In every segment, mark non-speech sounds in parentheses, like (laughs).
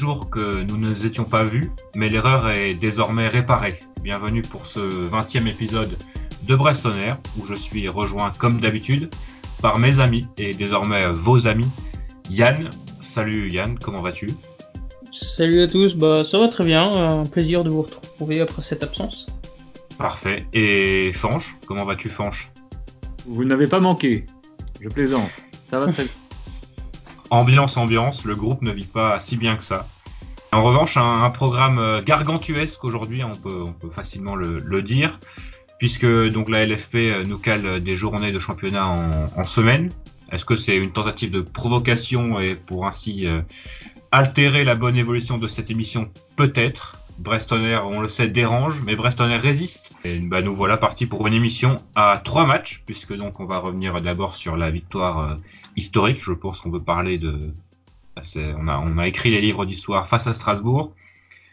jours que nous ne nous étions pas vus, mais l'erreur est désormais réparée. Bienvenue pour ce 20e épisode de Brestonner, où je suis rejoint comme d'habitude par mes amis et désormais vos amis. Yann, salut Yann, comment vas-tu? Salut à tous, bah ça va très bien, un plaisir de vous retrouver après cette absence. Parfait. Et Fanche, comment vas-tu Fanche? Vous n'avez pas manqué, je plaisante, ça va très bien. Ambiance, ambiance, le groupe ne vit pas si bien que ça. En revanche, un, programme euh, gargantuesque aujourd'hui, on peut, facilement le, dire, puisque donc la LFP euh, nous cale des journées de championnat en, en semaine. Est-ce que c'est une tentative de provocation et pour ainsi euh, altérer la bonne évolution de cette émission? Peut-être. Brestonner, on le sait, dérange, mais Brestonner résiste. Et bah, nous voilà partis pour une émission à trois matchs, puisque donc on va revenir d'abord sur la victoire historique. Je pense qu'on veut parler de. On a, on a écrit les livres d'histoire face à Strasbourg.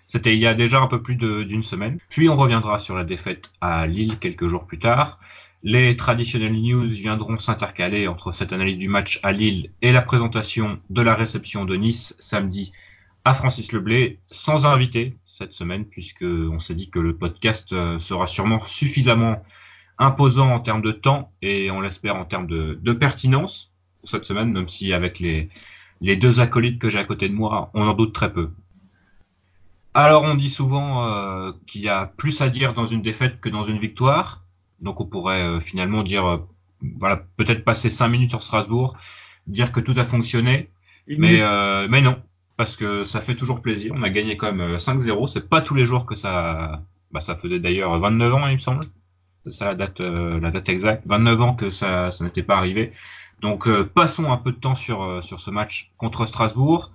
C'était il y a déjà un peu plus d'une semaine. Puis on reviendra sur la défaite à Lille quelques jours plus tard. Les traditionnelles news viendront s'intercaler entre cette analyse du match à Lille et la présentation de la réception de Nice samedi à Francis Leblé, sans invité cette semaine, puisque on s'est dit que le podcast euh, sera sûrement suffisamment imposant en termes de temps et on l'espère en termes de, de pertinence cette semaine, même si avec les, les deux acolytes que j'ai à côté de moi, on en doute très peu. Alors on dit souvent euh, qu'il y a plus à dire dans une défaite que dans une victoire. Donc on pourrait euh, finalement dire, euh, voilà, peut-être passer cinq minutes sur Strasbourg, dire que tout a fonctionné, mais, mais non, parce que ça fait toujours plaisir. On a gagné quand même 5-0. C'est pas tous les jours que ça, bah, ça faisait d'ailleurs 29 ans, il me semble. C'est ça la date, la date exacte. 29 ans que ça, ça n'était pas arrivé. Donc euh, passons un peu de temps sur, euh, sur ce match contre Strasbourg.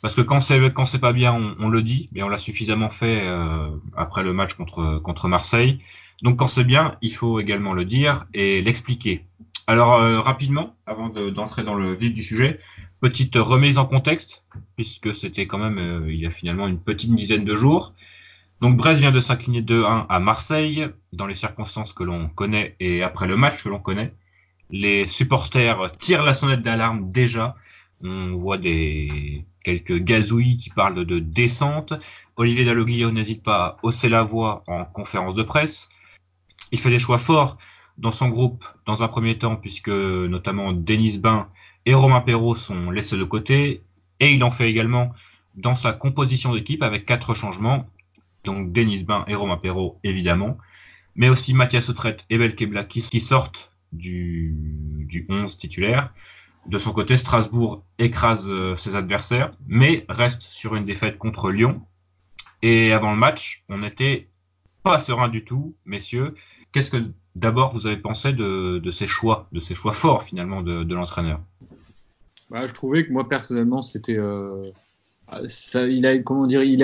Parce que quand c'est quand c'est pas bien, on, on, le dit, mais on l'a suffisamment fait euh, après le match contre contre Marseille. Donc quand c'est bien, il faut également le dire et l'expliquer. Alors rapidement, avant d'entrer dans le vif du sujet, petite remise en contexte, puisque c'était quand même il y a finalement une petite dizaine de jours. Donc Brest vient de s'incliner 2-1 à Marseille, dans les circonstances que l'on connaît et après le match que l'on connaît les supporters tirent la sonnette d'alarme déjà. On voit des quelques gazouillis qui parlent de descente. Olivier Dalloglio n'hésite pas à hausser la voix en conférence de presse. Il fait des choix forts dans son groupe dans un premier temps puisque notamment Denis Bain et Romain Perrault sont laissés de côté et il en fait également dans sa composition d'équipe avec quatre changements donc Denis Bain et Romain Perrault évidemment mais aussi Mathias Autrette et Belkebla qui sortent du, du 11 titulaire. De son côté, Strasbourg écrase euh, ses adversaires, mais reste sur une défaite contre Lyon. Et avant le match, on n'était pas serein du tout, messieurs. Qu'est-ce que d'abord vous avez pensé de, ces choix, de ces choix forts finalement de, l'entraîneur. Bah, Je trouvais que moi personnellement, c'était euh, il a comment dire, il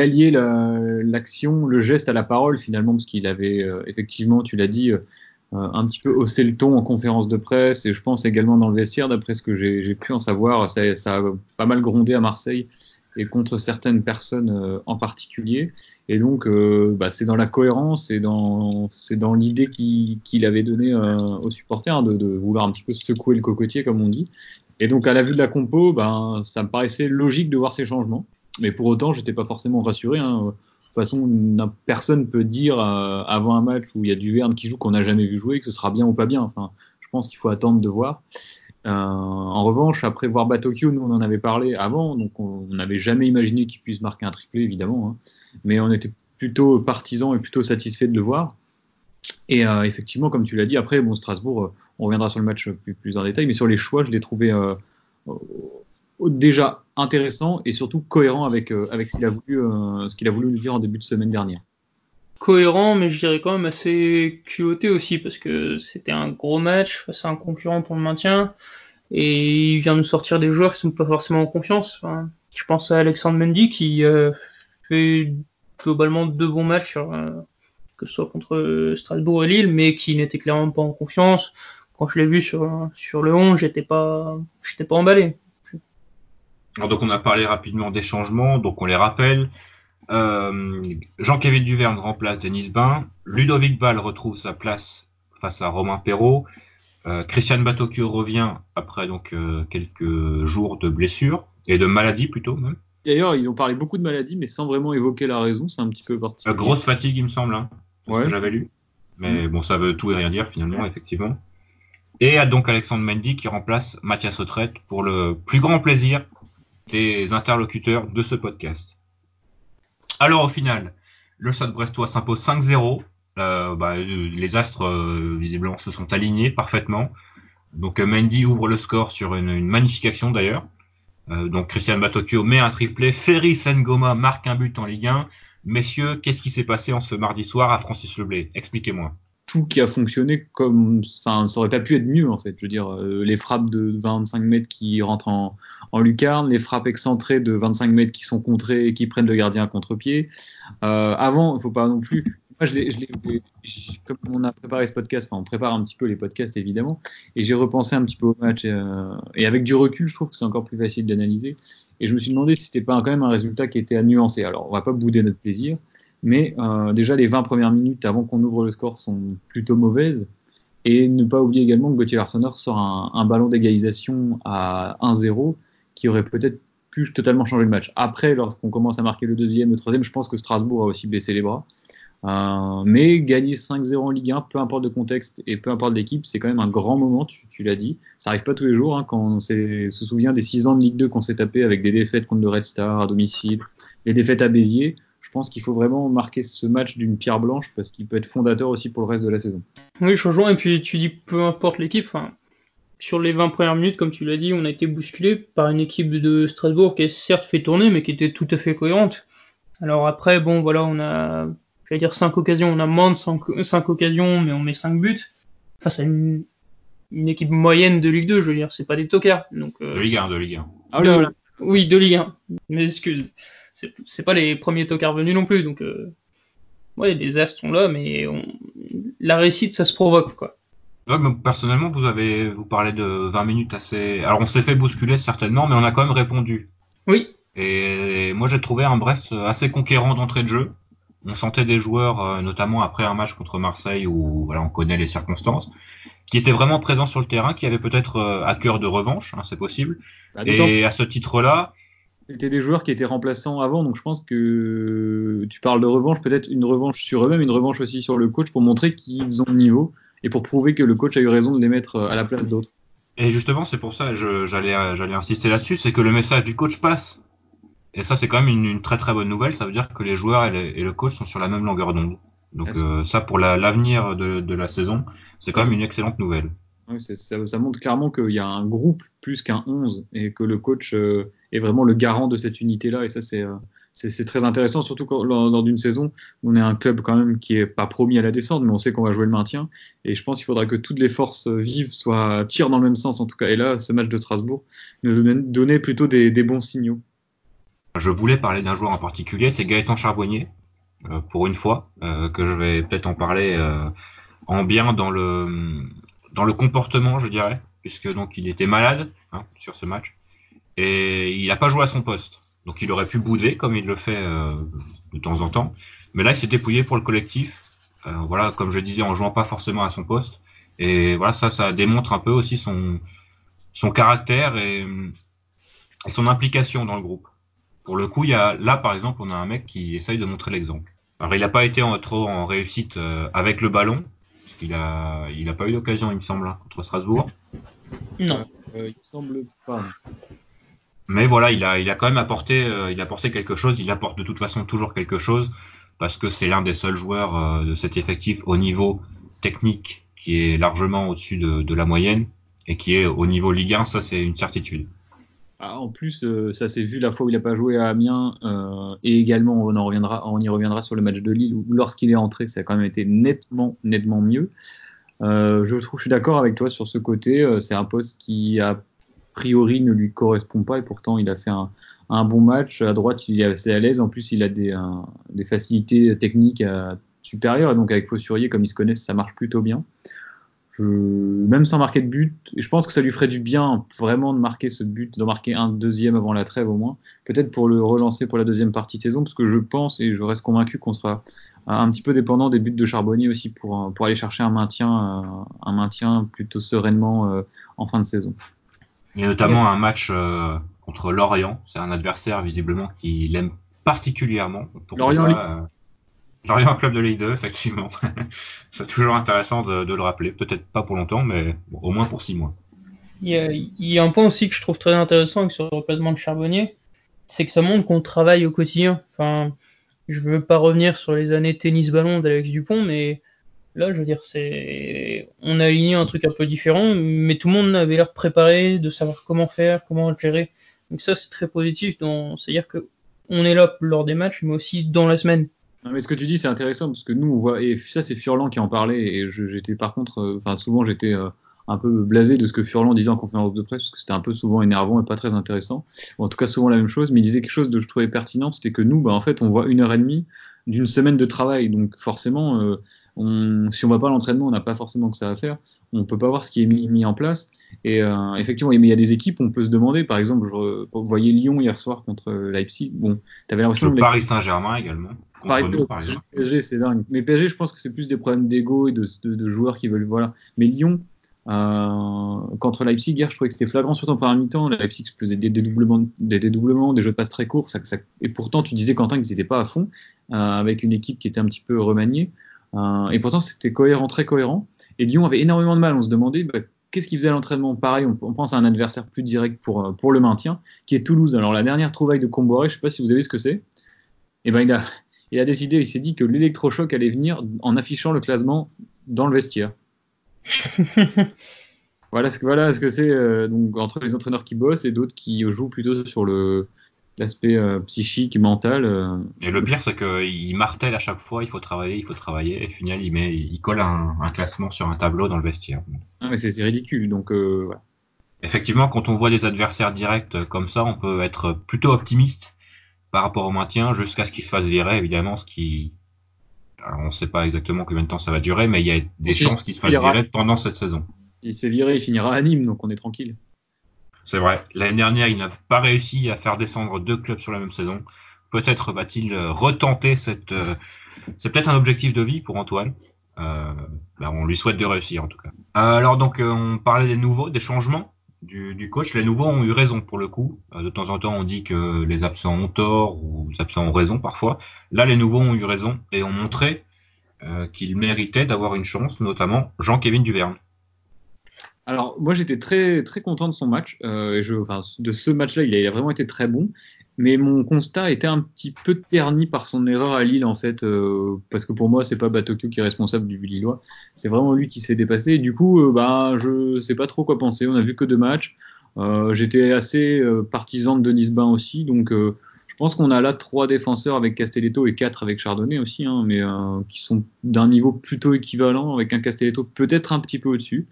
l'action, le geste à la parole finalement, parce qu'il avait euh, effectivement, tu l'as dit, euh, un petit peu hausser le ton en conférence de presse et je pense également dans le vestiaire, d'après ce que j'ai pu en savoir, ça, ça, a pas mal grondé à Marseille et contre certaines personnes euh, en particulier. Et donc, euh, bah, c'est dans la cohérence et c'est dans l'idée qu'il avait donnée euh, aux supporters hein, de, de, vouloir un petit peu secouer le cocotier, comme on dit. Et donc, à la vue de la compo, ben, ça me paraissait logique de voir ces changements. Mais pour autant, j'étais pas forcément rassuré. Hein toute façon, personne peut dire avant un match où il y a du Verne qui joue qu'on n'a jamais vu jouer que ce sera bien ou pas bien. Enfin, je pense qu'il faut attendre de voir. Euh, en revanche, après voir Batokyo, nous on en avait parlé avant, donc on n'avait jamais imaginé qu'il puisse marquer un triplé, évidemment, hein, mais on était plutôt partisans et plutôt satisfaits de le voir. Et euh, effectivement, comme tu l'as dit, après, bon, Strasbourg, on reviendra sur le match plus, plus en détail, mais sur les choix, je l'ai trouvé euh, déjà intéressant et surtout cohérent avec, euh, ce qu'il a voulu euh, ce qu'il a voulu nous dire en début de semaine dernière. Cohérent, mais je dirais quand même assez culotté aussi parce que c'était un gros match face à un concurrent pour le maintien et il vient nous sortir des joueurs qui sont pas forcément en confiance. Je pense à Alexandre Mendy qui euh, fait globalement deux bons matchs euh, que ce soit contre Strasbourg et Lille, mais qui n'était clairement pas en confiance. Quand je l'ai vu sur sur le 11, j'étais pas j'étais pas emballé. Alors donc on a parlé rapidement des changements, donc on les rappelle. Euh, Jean-Kévin Duverne remplace Denis Bain. Ludovic Ball retrouve sa place face à Romain Perrault. Euh, Christian Batocchio revient après donc euh, quelques jours de blessure et de maladie plutôt même. D'ailleurs, ils ont parlé beaucoup de maladies, mais sans vraiment évoquer la raison. C'est un petit peu particulier. Euh, grosse fatigue, il me semble, hein, Ouais. que j'avais lu. Mais bon, ça veut tout et rien dire finalement, effectivement. Et à donc Alexandre Mendy qui remplace Mathias Autrette pour le plus grand plaisir des interlocuteurs de ce podcast. Alors au final, le Stade Brestois s'impose 5-0. Euh, bah, les astres euh, visiblement se sont alignés parfaitement. Donc euh, Mendy ouvre le score sur une, une magnifique action d'ailleurs. Euh, donc Christian Batocchio met un triplé, Ferry Sengoma marque un but en Ligue 1. Messieurs, qu'est-ce qui s'est passé en ce mardi soir à Francis Leblay? Expliquez-moi. Tout qui a fonctionné comme, enfin, ça aurait pas pu être mieux en fait. Je veux dire, euh, les frappes de 25 mètres qui rentrent en, en lucarne, les frappes excentrées de 25 mètres qui sont contrées et qui prennent le gardien à contre-pied. Euh, avant, il faut pas non plus. Moi, je je l'ai- j- comme on a préparé ce podcast, enfin, on prépare un petit peu les podcasts évidemment, et j'ai repensé un petit peu au match. euh, et avec du recul, je trouve que c'est encore plus facile d'analyser. Et je me suis demandé si c'était pas quand même un résultat qui était à nuancer. Alors, on va pas bouder notre plaisir, mais euh, déjà les 20 premières minutes avant qu'on ouvre le score sont plutôt mauvaises. Et ne pas oublier également que Gauthier Larsonneur sort un, ballon d'égalisation à 1-0 qui aurait peut-être pu totalement changer le match. Après, lorsqu'on commence à marquer le deuxième, le troisième, je pense que Strasbourg a aussi baissé les bras. Euh, mais gagner 5-0 en Ligue 1, peu importe le contexte et peu importe l'équipe, c'est quand même un grand moment, tu, l'as dit. Ça arrive pas tous les jours, hein, quand on se souvient des 6 ans de Ligue 2 qu'on s'est tapé avec des défaites contre le Red Star à domicile, les défaites à Béziers. Je pense qu'il faut vraiment marquer ce match d'une pierre blanche parce qu'il peut être fondateur aussi pour le reste de la saison. Oui, je rejoins. Et puis tu dis peu importe l'équipe. Enfin, sur les 20 premières minutes, comme tu l'as dit, on a été bousculé par une équipe de Strasbourg qui a certes fait tourner, mais qui était tout à fait cohérente. Alors après, bon, voilà, on a, j'allais dire 5 occasions, on a moins de 5, occasions, mais on met 5 buts. Face à une, une équipe moyenne de Ligue 2, je veux dire, c'est pas des tocards. Donc, euh, De Ligue 1, de Ligue 1. Ah là. Oui, de Ligue 1. Mais excuse, c'est pas les premiers tocards venus non plus, donc euh, ouais, les astres sont là, mais on... la réussite, ça se provoque, quoi. Ouais, mais personnellement, vous avez vous parlez de 20 minutes assez. Alors on s'est fait bousculer certainement, mais on a quand même répondu. Oui, Et moi j'ai trouvé un Brest assez conquérant d'entrée de jeu. On sentait des joueurs, euh, notamment après un match contre Marseille où voilà on connaît les circonstances, qui étaient vraiment présents sur le terrain, qui avaient peut-être euh, à cœur de revanche, hein, c'est possible. Bah, Et à ce titre-là, c'était des joueurs qui étaient remplaçants avant, donc je pense que tu parles de revanche, peut-être une revanche sur eux-mêmes, une revanche aussi sur le coach pour montrer qu'ils ont le niveau et pour prouver que le coach a eu raison de les mettre euh, à la place d'autres. Et justement, c'est pour ça, j'allais, euh, j'allais insister là-dessus, c'est que le message du coach passe. Et ça, c'est quand même une, une très très bonne nouvelle. Ça veut dire que les joueurs et, les- et le coach sont sur la même longueur d'onde. Donc euh, ça, pour la- l'avenir de, de la saison, c'est quand même une excellente nouvelle. C'est- ça, ça montre clairement qu'il y a un groupe plus qu'un 11 et que le coach euh, est vraiment le garant de cette unité-là. Et ça, c'est euh, très intéressant, surtout lors, d'une saison on est un club quand même qui est pas promis à la descente, mais on sait qu'on va jouer le maintien. Et je pense qu'il faudra que toutes les forces vives soient tirent dans le même sens, en tout cas. Et là, ce match de Strasbourg nous donné plutôt des, bons signaux. Je voulais parler d'un joueur en particulier, c'est Gaëtan Charbonnier, euh, pour une fois, euh, que je vais peut-être en parler euh, en bien dans le dans le comportement, je dirais, puisque donc il était malade hein, sur ce match et il n'a pas joué à son poste. Donc il aurait pu bouder comme il le fait euh, de temps en temps, mais là il s'est dépouillé pour le collectif. Euh, voilà, comme je disais, en jouant pas forcément à son poste. Et voilà, ça, ça démontre un peu aussi son caractère et, son implication dans le groupe. Pour le coup, il y a là par exemple, on a un mec qui essaye de montrer l'exemple. Alors il n'a pas été trop en réussite euh, avec le ballon. Il a, il a pas eu d'occasion, il me semble, hein, contre Strasbourg. non. Il me semble pas. Mais voilà, il a, quand même apporté, euh, il a apporté quelque chose. Il apporte de toute façon toujours quelque chose parce que c'est l'un des seuls joueurs euh, de cet effectif au niveau technique qui est largement au-dessus de, la moyenne et qui est au niveau Ligue 1. Ça, c'est une certitude. Ah, en plus, euh, ça s'est vu la fois où il n'a pas joué à Amiens et également on en reviendra, on y reviendra sur le match de Lille où lorsqu'il est entré, ça a quand même été nettement, nettement mieux. Je trouve, je suis d'accord avec toi sur ce côté. c'est un poste qui a priori ne lui correspond pas et pourtant il a fait un, bon match. À droite, il est assez à l'aise. En plus, il a des, facilités techniques euh, supérieures et donc avec Fossurier, comme ils se connaissent, ça marche plutôt bien. Même sans marquer de but, je pense que ça lui ferait du bien vraiment de marquer ce but, de marquer un deuxième avant la trêve au moins, peut-être pour le relancer pour la deuxième partie de saison, parce que je pense et je reste convaincu qu'on sera un petit peu dépendant des buts de Charbonnier aussi pour, pour aller chercher un maintien, un maintien plutôt sereinement en fin de saison. Il y a notamment un match contre Lorient. C'est un adversaire visiblement qui l'aime particulièrement. Lorient, Lorient club de Ligue 2, effectivement. (laughs) c'est toujours intéressant de, le rappeler. Peut-être pas pour longtemps, mais au moins pour six mois. Il y, a, un point aussi que je trouve très intéressant avec ce recrutement de Charbonnier, c'est que ça montre qu'on travaille au quotidien. Enfin, je veux pas revenir sur les années tennis-ballon d'Alex Dupont, mais là, je veux dire, c'est, on a aligné un truc un peu différent, mais tout le monde avait l'air préparé de savoir comment faire, comment gérer. Donc ça, c'est très positif. C'est-à-dire que on est là lors des matchs, mais aussi dans la semaine. Non, mais ce que tu dis, c'est intéressant parce que nous, on voit, et ça, c'est Furlan qui en parlait, et j'étais par contre, euh, enfin, souvent, j'étais euh, un peu blasé de ce que Furlan disait en conférence de presse, parce que c'était un peu souvent énervant et pas très intéressant. en tout cas, souvent la même chose, mais il disait quelque chose de je trouvais pertinent, c'était que nous, bah, en fait, on voit une heure et demie d'une semaine de travail, donc forcément, euh, on, si on va pas à l'entraînement, on n'a pas forcément que ça à faire. On peut pas voir ce qui est mis, en place. Et euh, effectivement, il y a des équipes, on peut se demander. Par exemple, je, voyez Lyon hier soir contre Leipzig. Bon, avais l'impression que Paris Saint-Germain également. Nous. PSG, c'est dingue. Mais PSG, je pense que c'est plus des problèmes d'ego et de, de, joueurs qui veulent, voilà. Mais Lyon, euh, contre Leipzig hier, je trouvais que c'était flagrant, surtout en première mi-temps. Leipzig faisait des dédoublements, des dédoublements, des jeux de passe très courts. Ça, ça, et pourtant, tu disais Quentin qu'ils n'étaient pas à fond, euh, avec une équipe qui était un petit peu remaniée. Euh, et pourtant, c'était cohérent, très cohérent. Et Lyon avait énormément de mal. On se demandait bah, qu'est-ce qu'il faisait à l'entraînement? Pareil, on, pense à un adversaire plus direct pour, euh, pour le maintien, qui est Toulouse. Alors, la dernière trouvaille de Comboiré, je sais pas si vous avez ce que c'est. Et eh ben, il a, (laughs) il a décidé, il s'est dit que l'électrochoc allait venir en affichant le classement dans le vestiaire. (laughs) voilà ce que voilà ce que c'est euh, donc entre les entraîneurs qui bossent et d'autres qui jouent plutôt sur le l'aspect euh, psychique mental. Euh. Et le pire, c'est qu'il martèle à chaque fois, il faut travailler, il faut travailler, et final, il, met, il colle un, classement sur un tableau dans le vestiaire. Ah, mais c'est ridicule, donc euh, Effectivement, quand on voit des adversaires directs comme ça, on peut être plutôt optimiste par rapport au maintien jusqu'à ce qu'il se fasse virer, évidemment, ce qui... Alors, on ne sait pas exactement combien de temps ça va durer, mais il y a des chances qu'il se fasse virer pendant cette saison. S'il se fait virer, il finira à Nîmes, donc on est tranquille. C'est vrai. L'année dernière, il n'a pas réussi à faire descendre deux clubs sur la même saison. Peut-être va-t-il euh, retenter cette. Euh, c'est peut-être un objectif de vie pour Antoine. Euh, ben, on lui souhaite de réussir en tout cas. alors donc on parlait des nouveaux, des changements du, coach. Les nouveaux ont eu raison pour le coup. de temps en temps, on dit que les absents ont tort ou les absents ont raison parfois. Là, les nouveaux ont eu raison et ont montré qu'ils méritaient d'avoir une chance, notamment Jean-Kévin Duverne. Alors, moi, j'étais très, très content de son match. Euh, je, enfin, de ce match-là, il a, vraiment été très bon. Mais mon constat était un petit peu terni par son erreur à Lille, en fait. Euh, parce que pour moi, c'est pas Batokyo qui est responsable du Lillois. C'est vraiment lui qui s'est dépassé. Et du coup, euh, bah, je sais pas trop quoi penser. On a vu que deux matchs. Euh, j'étais assez partisan de Denis Bain aussi. Donc, je pense qu'on a là trois défenseurs avec Castelletto et quatre avec Chardonnay aussi, hein, mais qui sont d'un niveau plutôt équivalent, avec un Castelletto peut-être un petit peu au-dessus.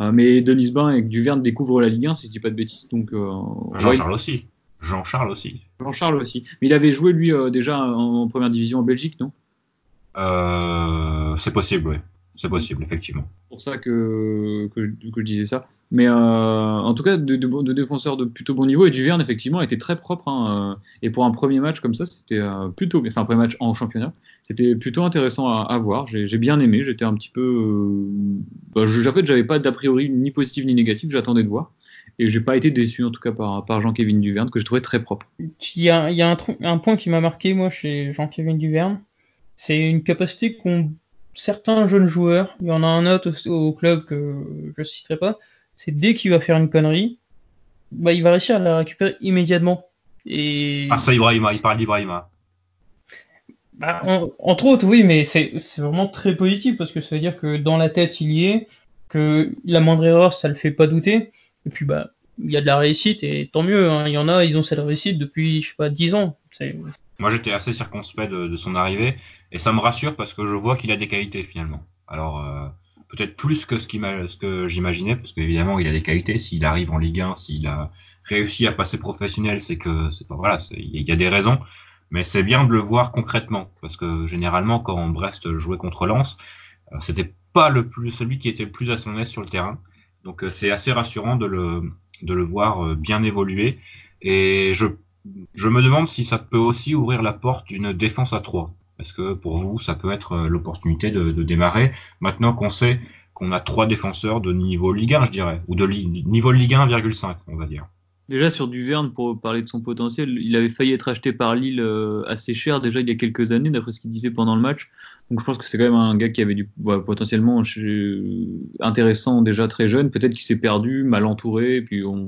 Euh, mais Denis Bain et Duverne découvrent la Ligue 1, si je dis pas de bêtises. Donc, euh, Jean-Charles aussi. Jean-Charles aussi. Jean-Charles aussi. Mais il avait joué, lui, euh, déjà en, première division en Belgique, non? C'est possible, oui. C'est possible, effectivement. C'est pour ça que, que, je disais ça. Mais euh, en tout cas, de, de, défenseurs de plutôt bon niveau. Et Duverne, effectivement, était très propre. Hein, euh, et pour un premier match comme ça, c'était euh, plutôt. Enfin, un premier match en championnat, c'était plutôt intéressant à, à voir. J'ai bien aimé. J'étais un petit peu. Bah, en fait, j'avais pas d'a priori ni positif ni négatif. J'attendais de voir. Et j'ai pas été déçu, en tout cas, par, par Jean-Kévin Duverne, que je trouvais très propre. Il y a, il y a un, un point qui m'a marqué, moi, chez Jean-Kévin Duverne. C'est une capacité qu'on certains jeunes joueurs, il y en a un autre au, club que je citerai pas, c'est dès qu'il va faire une connerie, bah, il va réussir à la récupérer immédiatement. Et... Ah, ça, Ibrahima, il parle d'Ibrahima. Bah, entre autres, oui, mais c'est vraiment très positif parce que ça veut dire que dans la tête, il y est, que la moindre erreur, ça le fait pas douter. Et puis, bah, il y a de la réussite et tant mieux. Hein. Il y en a, ils ont cette réussite depuis, je sais pas, 10 ans. Moi, j'étais assez circonspect de, son arrivée et ça me rassure parce que je vois qu'il a des qualités finalement. Alors, euh, peut-être plus que ce, ce que j'imaginais, parce qu'évidemment, il a des qualités. S'il arrive en Ligue 1, s'il a réussi à passer professionnel, c'est que c'est pas voilà, il y a des raisons. Mais c'est bien de le voir concrètement, parce que généralement, quand Brest jouait contre Lens, euh, c'était pas le plus celui qui était le plus à son aise sur le terrain. Donc, euh, c'est assez rassurant de le de le voir bien évoluer. Et je je me demande si ça peut aussi ouvrir la porte d'une défense à 3. Est-ce que pour vous, ça peut être l'opportunité de, de démarrer maintenant qu'on sait qu'on a trois défenseurs de niveau Ligue 1, je dirais, ou de niveau Ligue 1,5, on va dire. Déjà sur Duverne, pour parler de son potentiel, il avait failli être acheté par Lille euh, assez cher déjà il y a quelques années, d'après ce qu'il disait pendant le match. Donc je pense que c'est quand même un gars qui avait du potentiellement intéressant déjà très jeune. Peut-être qu'il s'est perdu, mal entouré, puis on.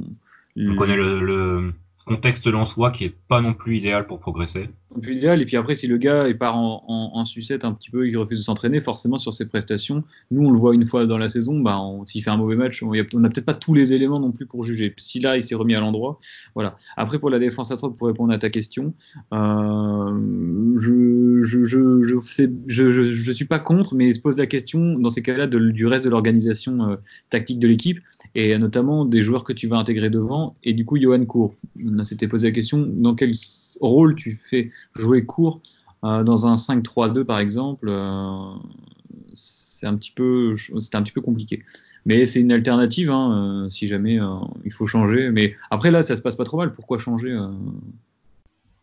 On connaît le, contexte lensois qui est pas non plus idéal pour progresser. Plus idéal. Et puis après, si le gars il part en, en, sucette un petit peu, il refuse de s'entraîner, forcément sur ses prestations, nous on le voit une fois dans la saison, bah, s'il fait un mauvais match, on n'a peut-être pas tous les éléments non plus pour juger. Si là il s'est remis à l'endroit, voilà. Après pour la défense à 3, pour répondre à ta question, euh, je, je, je, je, je, je, suis pas contre, mais il se pose la question dans ces cas-là du reste de l'organisation euh, tactique de l'équipe et notamment des joueurs que tu vas intégrer devant. Et du coup, Johan Cour, on s'était posé la question dans quel rôle tu fais jouer court euh, dans un 5-3-2 par exemple. Euh, c'est un petit peu, c'était un petit peu compliqué. Mais c'est une alternative hein, euh, si jamais il faut changer. Mais après là, ça se passe pas trop mal. Pourquoi changer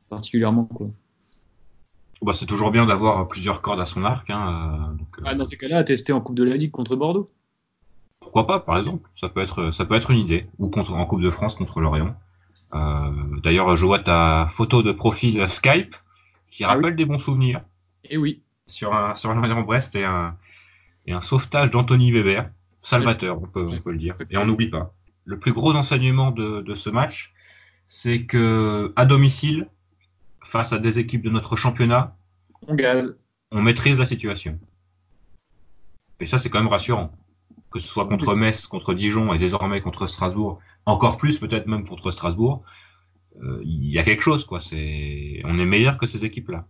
particulièrement quoi? Bah, c'est toujours bien d'avoir plusieurs cordes à son arc. Hein, ah, dans ces cas-là, à tester en Coupe de la Ligue contre Bordeaux pourquoi pas, par exemple Ça peut être, ça peut être une idée. Ou contre, en Coupe de France contre l'Orient. Euh, D'ailleurs, je vois ta photo de profil Skype qui ah rappelle des bons souvenirs. Et eh oui. Sur un sur l'Orient Brest et un et un sauvetage d'Anthony Weber, salvateur, on peut, on peut le dire. Et on n'oublie pas. Le plus gros enseignement de, de ce match, c'est que à domicile, face à des équipes de notre championnat, on gaz. On maîtrise la situation. Et ça, c'est quand même rassurant que ce soit contre Metz, contre Dijon et désormais contre Strasbourg, encore plus peut-être même contre Strasbourg, euh, il y a quelque chose quoi. On est meilleur que ces équipes-là.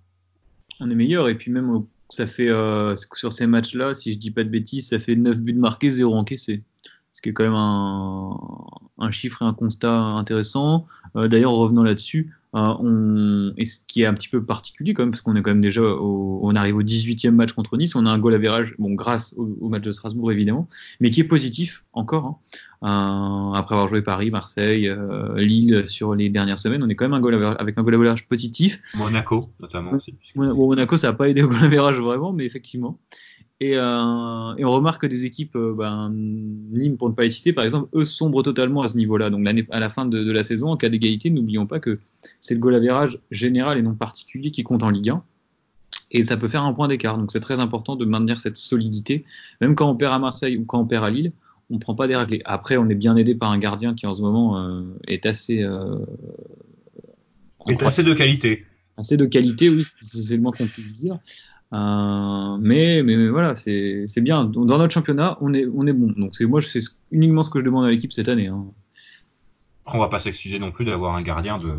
On est meilleur et puis même ça fait euh, sur ces matchs-là, si je dis pas de bêtises, ça fait 9 buts marqués, 0 encaissés. Ce qui est quand même un, un chiffre et un constat intéressant. Euh, d'ailleurs, revenons là-dessus, euh, on, et ce qui est un petit peu particulier quand même, parce qu'on est quand même déjà, on arrive au 18e match contre Nice, on a un goal à virage, bon, grâce au, match de Strasbourg évidemment, mais qui est positif encore. Hein. Euh, après avoir joué Paris, Marseille, euh, Lille sur les dernières semaines, on est quand même un goal avec un goal à virage positif. Monaco notamment aussi. Monaco, ça n'a pas aidé au goal à virage vraiment, mais effectivement. Et, euh, et, on remarque que des équipes, euh, ben, Nîmes pour ne pas les citer, par exemple, eux sombrent totalement à ce niveau-là. Donc à la fin de, de la saison, en cas d'égalité, n'oublions pas que c'est le goal average général et non particulier qui compte en Ligue 1. Et ça peut faire un point d'écart. Donc c'est très important de maintenir cette solidité. Même quand on perd à Marseille ou quand on perd à Lille, on ne prend pas des raclés. Après, on est bien aidé par un gardien qui en ce moment euh, est assez... Euh, est assez de qualité. Assez de qualité, oui, c'est le moins qu'on puisse dire. Euh, mais, mais, voilà, c'est bien. Dans notre championnat, on est, on est bon. Donc c'est moi, c'est uniquement ce que je demande à l'équipe cette année. Hein. On va pas s'excuser non plus d'avoir un gardien de,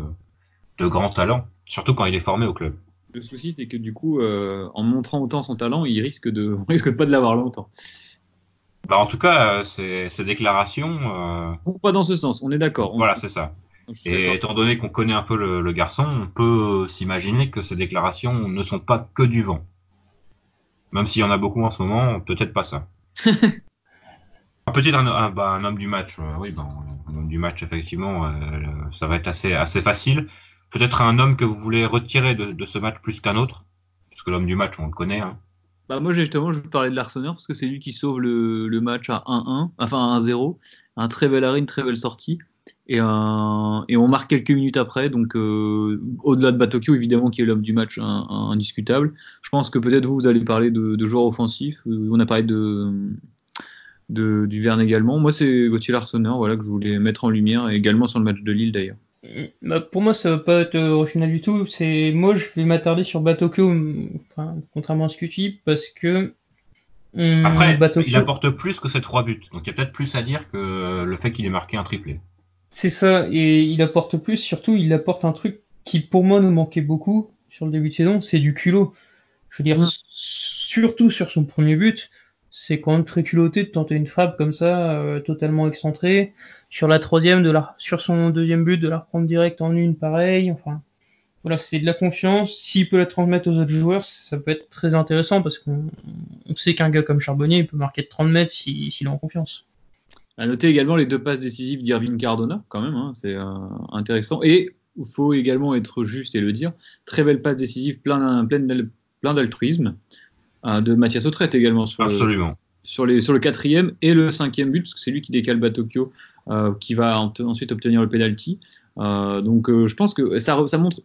de grand talent, surtout quand il est formé au club. Le souci, c'est que du coup, euh, en montrant autant son talent, il risque de, (laughs) on risque de pas de l'avoir longtemps. Bah en tout cas, ces, ces déclarations. Euh... Pas dans ce sens, on est d'accord. Voilà, c'est ça. Et étant donné qu'on connaît un peu le, le garçon, on peut s'imaginer que ces déclarations ne sont pas que du vent. Même s'il y en a beaucoup en ce moment, peut-être pas ça. (laughs) un petit un, bah, un, homme du match, euh, oui, ben, un homme du match, effectivement, euh, ça va être assez, assez facile. Peut-être un homme que vous voulez retirer de, de ce match plus qu'un autre, parce que l'homme du match, on le connaît. Hein. Bah moi justement, je vais parler de l'Arseneur parce que c'est lui qui sauve le, le match à 1-1, enfin à 1-0. Un très bel arrêt, une très belle sortie. Et, euh, et, on marque quelques minutes après. Donc, euh, au-delà de Batokyo, évidemment, qui est l'homme du match indiscutable. Je pense que peut-être vous, vous allez parler de, de joueurs offensifs. Euh, on a parlé de, de du Verne également. Moi, c'est Gauthier Larsonneur voilà, que je voulais mettre en lumière, et également sur le match de Lille d'ailleurs. Bah, pour moi, ça va pas être original du tout. C'est moi, je vais m'attarder sur Batokyo, enfin, contrairement à ce que tu dis, parce que après, il apporte plus que ces trois buts. Donc il y a peut-être plus à dire que le fait qu'il ait marqué un triplé. C'est ça, et il apporte plus, surtout il apporte un truc qui pour moi nous manquait beaucoup sur le début de saison, c'est du culot. Je veux dire, mm. surtout sur son premier but, c'est quand même très culotté de tenter une frappe comme ça, euh, totalement excentrée. Sur la troisième, de la, sur son deuxième but, de la reprendre direct en une, pareil. Enfin, voilà, c'est de la confiance. S'il peut la transmettre aux autres joueurs, ça peut être très intéressant parce qu'on sait qu'un gars comme Charbonnier, il peut marquer de 30 mètres s'il est en confiance. À noter également les deux passes décisives d'Irving Cardona, quand même, hein, c'est euh, intéressant. Et il faut également être juste et le dire, très belle passe décisive, plein, d'altruisme de Mathias Autrette également sur Absolument. Le, sur, les, sur le quatrième et le cinquième but, parce que c'est lui qui décale Batokyo, qui va ensuite obtenir le penalty. donc je pense que ça, ça montre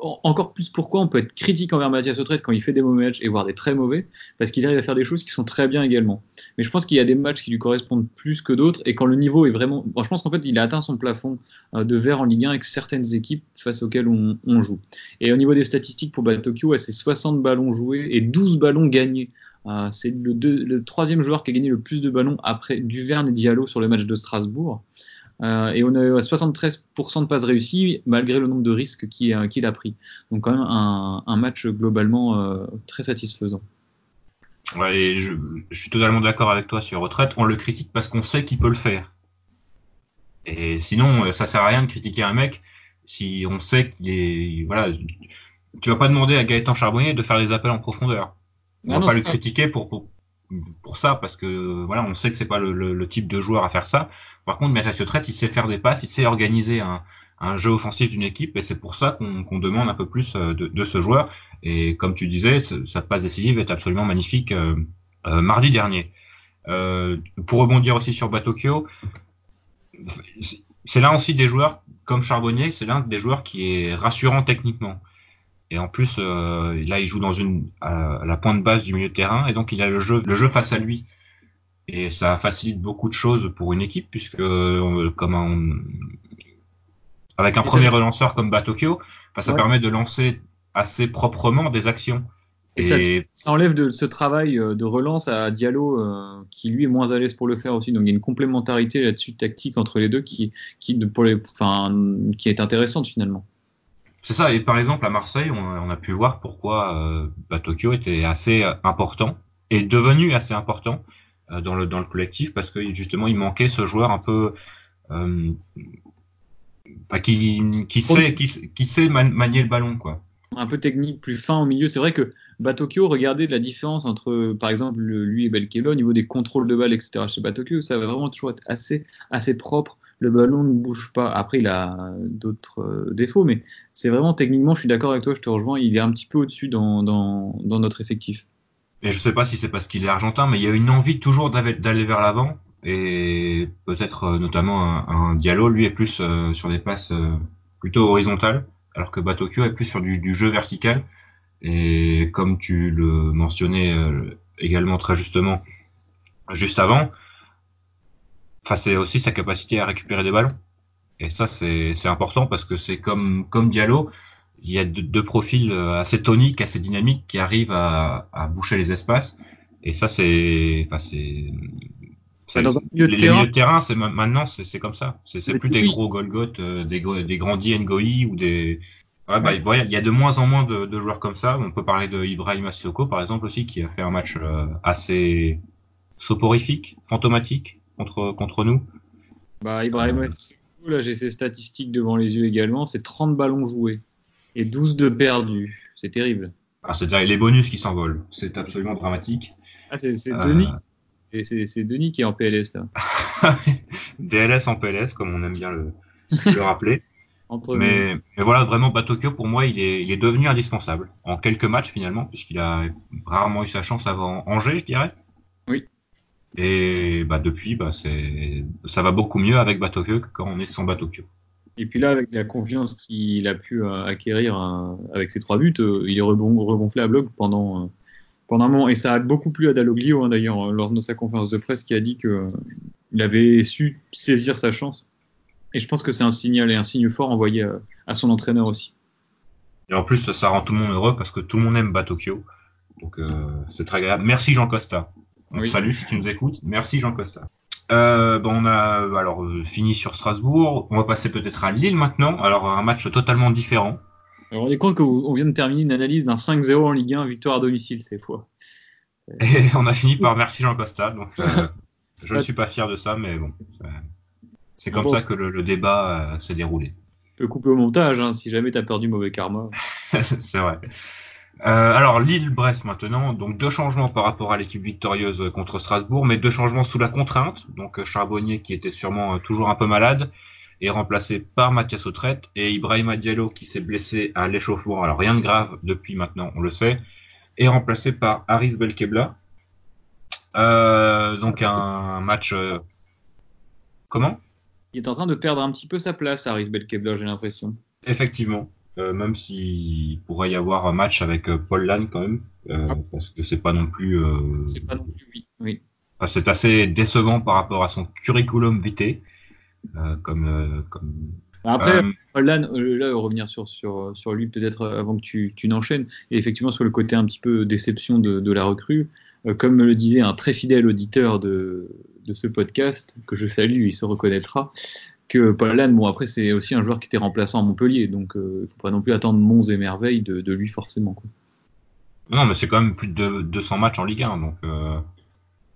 encore plus pourquoi on peut être critique envers Mathias Autrette quand il fait des mauvais matchs et voir des très mauvais, parce qu'il arrive à faire des choses qui sont très bien également. Mais je pense qu'il y a des matchs qui lui correspondent plus que d'autres, et quand le niveau est vraiment... Je pense qu'en fait, il a atteint son plafond euh, de verre en Ligue 1 avec certaines équipes face auxquelles on, joue. Et au niveau des statistiques pour Tokyo, c'est 60 ballons joués et 12 ballons gagnés. Euh, c'est le, le, troisième joueur qui a gagné le plus de ballons après Duverne et Diallo sur le match de Strasbourg. Euh, et on a eu 73% de passes réussies malgré le nombre de risques euh, qu'il a pris. Donc quand même un, match globalement euh, très satisfaisant. Ouais, et je, suis totalement d'accord avec toi sur retraite. On le critique parce qu'on sait qu'il peut le faire. Et sinon, ça sert à rien de critiquer un mec si on sait qu'il est. Voilà, tu vas pas demander à Gaëtan Charbonnier de faire des appels en profondeur. On ah va pas le critiquer pour, pour, pour ça parce que voilà, on sait que c'est pas le, type de joueur à faire ça. Par contre, Mathias Traite, il sait faire des passes, il sait organiser un, jeu offensif d'une équipe et c'est pour ça qu'on demande un peu plus euh, de, ce joueur. Et comme tu disais, sa passe décisive est absolument magnifique euh, euh, mardi dernier. Pour rebondir aussi sur Batokyo, c'est l'un aussi des joueurs comme Charbonnier, c'est l'un des joueurs qui est rassurant techniquement. Et en plus, euh, là, il joue dans une à la pointe basse du milieu de terrain, et donc il a le jeu, le jeu face à lui. Et ça facilite beaucoup de choses pour une équipe, puisque euh, comme un, avec un premier relanceur comme Batokyo, bah, ça permet de lancer assez proprement des actions. Et, ça, ça, enlève de ce travail euh, de relance à Diallo, euh, qui lui est moins à l'aise pour le faire aussi. Donc il y a une complémentarité là-dessus tactique entre les deux qui, qui, pour les, enfin, qui est intéressante finalement. C'est ça, et par exemple à Marseille, on, a pu voir pourquoi euh, bah, Tokyo était assez euh, important, et devenu assez important euh, dans, le, dans le collectif, parce que justement il manquait ce joueur un peu euh, bah, qui, qui, sait, qui, qui sait manier le ballon. quoi. Un peu technique, plus fin au milieu. C'est vrai que Batokyo, regardez la différence entre, par exemple, lui et Belkeba au niveau des contrôles de balle, etc. Chez Batokyo, ça va vraiment toujours être assez, assez propre le ballon ne bouge pas. Après, il a d'autres euh, défauts, mais c'est vraiment techniquement, je suis d'accord avec toi, je te rejoins, il est un petit peu au-dessus dans, dans, notre effectif. Et je sais pas si c'est parce qu'il est argentin, mais il y a une envie toujours d'aller vers l'avant, et peut-être euh, notamment un, un, Diallo, lui est plus euh, sur des passes plutôt horizontales, alors que Batokyo est plus sur du, jeu vertical. Et comme tu le mentionnais également très justement juste avant, Enfin, c'est aussi sa capacité à récupérer des ballons. Et ça, c'est important parce que c'est comme, comme Diallo, il y a deux, profils euh, assez toniques, assez dynamiques qui arrivent à, à boucher les espaces. Et ça, c'est, enfin, c'est, les, milieux de terrain, c'est maintenant, c'est comme ça. C'est plus des gros Golgoth, euh, des, des grands Ngoi ou des. Ouais, bah, il y a de moins en moins de, de, joueurs comme ça. On peut parler de Ibrahim Sissoko, par exemple, aussi, qui a fait un match euh, assez soporifique, fantomatique contre, contre nous Bah, Ibrahim, euh, là, j'ai ses statistiques devant les yeux également. C'est 30 ballons joués et 12 de perdus. C'est terrible. Ah, C'est-à-dire les bonus qui s'envolent. C'est absolument dramatique. Ah, c'est euh, Denis. Et c'est Denis qui est en PLS là. (laughs) DLS en PLS, comme on aime bien le, le rappeler. (laughs) mais, mais, voilà, vraiment, Batokyo, pour moi, il est, il est devenu indispensable. En quelques matchs, finalement, puisqu'il a rarement eu sa chance avant Angers, je dirais. Oui. Et bah, depuis, bah, ça va beaucoup mieux avec Batokyo que quand on est sans Batokyo. Et puis là, avec la confiance qu'il a pu euh, acquérir euh, avec ses trois buts, euh, il est rebon, rebonflé à bloc pendant, pendant un moment. Et ça a beaucoup plu à Dalloglio, hein, d'ailleurs, lors de sa conférence de presse, qui a dit qu'il avait su saisir sa chance. Et je pense que c'est un signal et un signe fort envoyé à, à, son entraîneur aussi. Et en plus, ça, rend tout le monde heureux parce que tout le monde aime Batokyo. Donc c'est très agréable. Merci Jean Costa. Salut si tu nous écoutes. Merci Jean Costa. Euh, bon, on a alors euh, fini sur Strasbourg. On va passer peut-être à Lille maintenant. Alors un match totalement différent. Alors on est compte qu'on vient de terminer une analyse d'un 5-0 en Ligue 1, victoire à domicile cette fois. (laughs) Et on a fini par merci Jean Costa. Donc euh, (laughs) je ne suis pas fier de ça, mais bon, c'est comme ça que le, débat euh, s'est déroulé. Tu peux couper au montage hein, si jamais tu as peur du mauvais karma. (laughs) c'est vrai. Euh, alors Lille-Brest maintenant, donc deux changements par rapport à l'équipe victorieuse contre Strasbourg, mais deux changements sous la contrainte. Donc Charbonnier qui était sûrement euh, toujours un peu malade est remplacé par Mathias Autrette et Ibrahima Diallo qui s'est blessé à l'échauffement. Alors rien de grave depuis maintenant, on le sait, est remplacé par Aris Belkebla. donc un match. Comment? Il est en train de perdre un petit peu sa place, Aris Belkebla, j'ai l'impression. Effectivement. Même s'il pourrait y avoir un match avec Paul Lann quand même, ah. parce que c'est pas non plus. c'est pas non plus, oui. oui c'est assez décevant par rapport à son curriculum vitae. Euh, comme, euh, comme, Après, euh, là, là, revenir sur, sur, sur lui peut-être avant que tu, tu n'enchaînes, et effectivement sur le côté un petit peu déception de, de la recrue, comme me le disait un très fidèle auditeur de, de ce podcast, que je salue, il se reconnaîtra, que Paul Lann, bon après c'est aussi un joueur qui était remplaçant à Montpellier, donc il ne faut pas non plus attendre monts et merveilles de, de lui forcément. Quoi. Non, mais c'est quand même plus de 200 matchs en Ligue 1, donc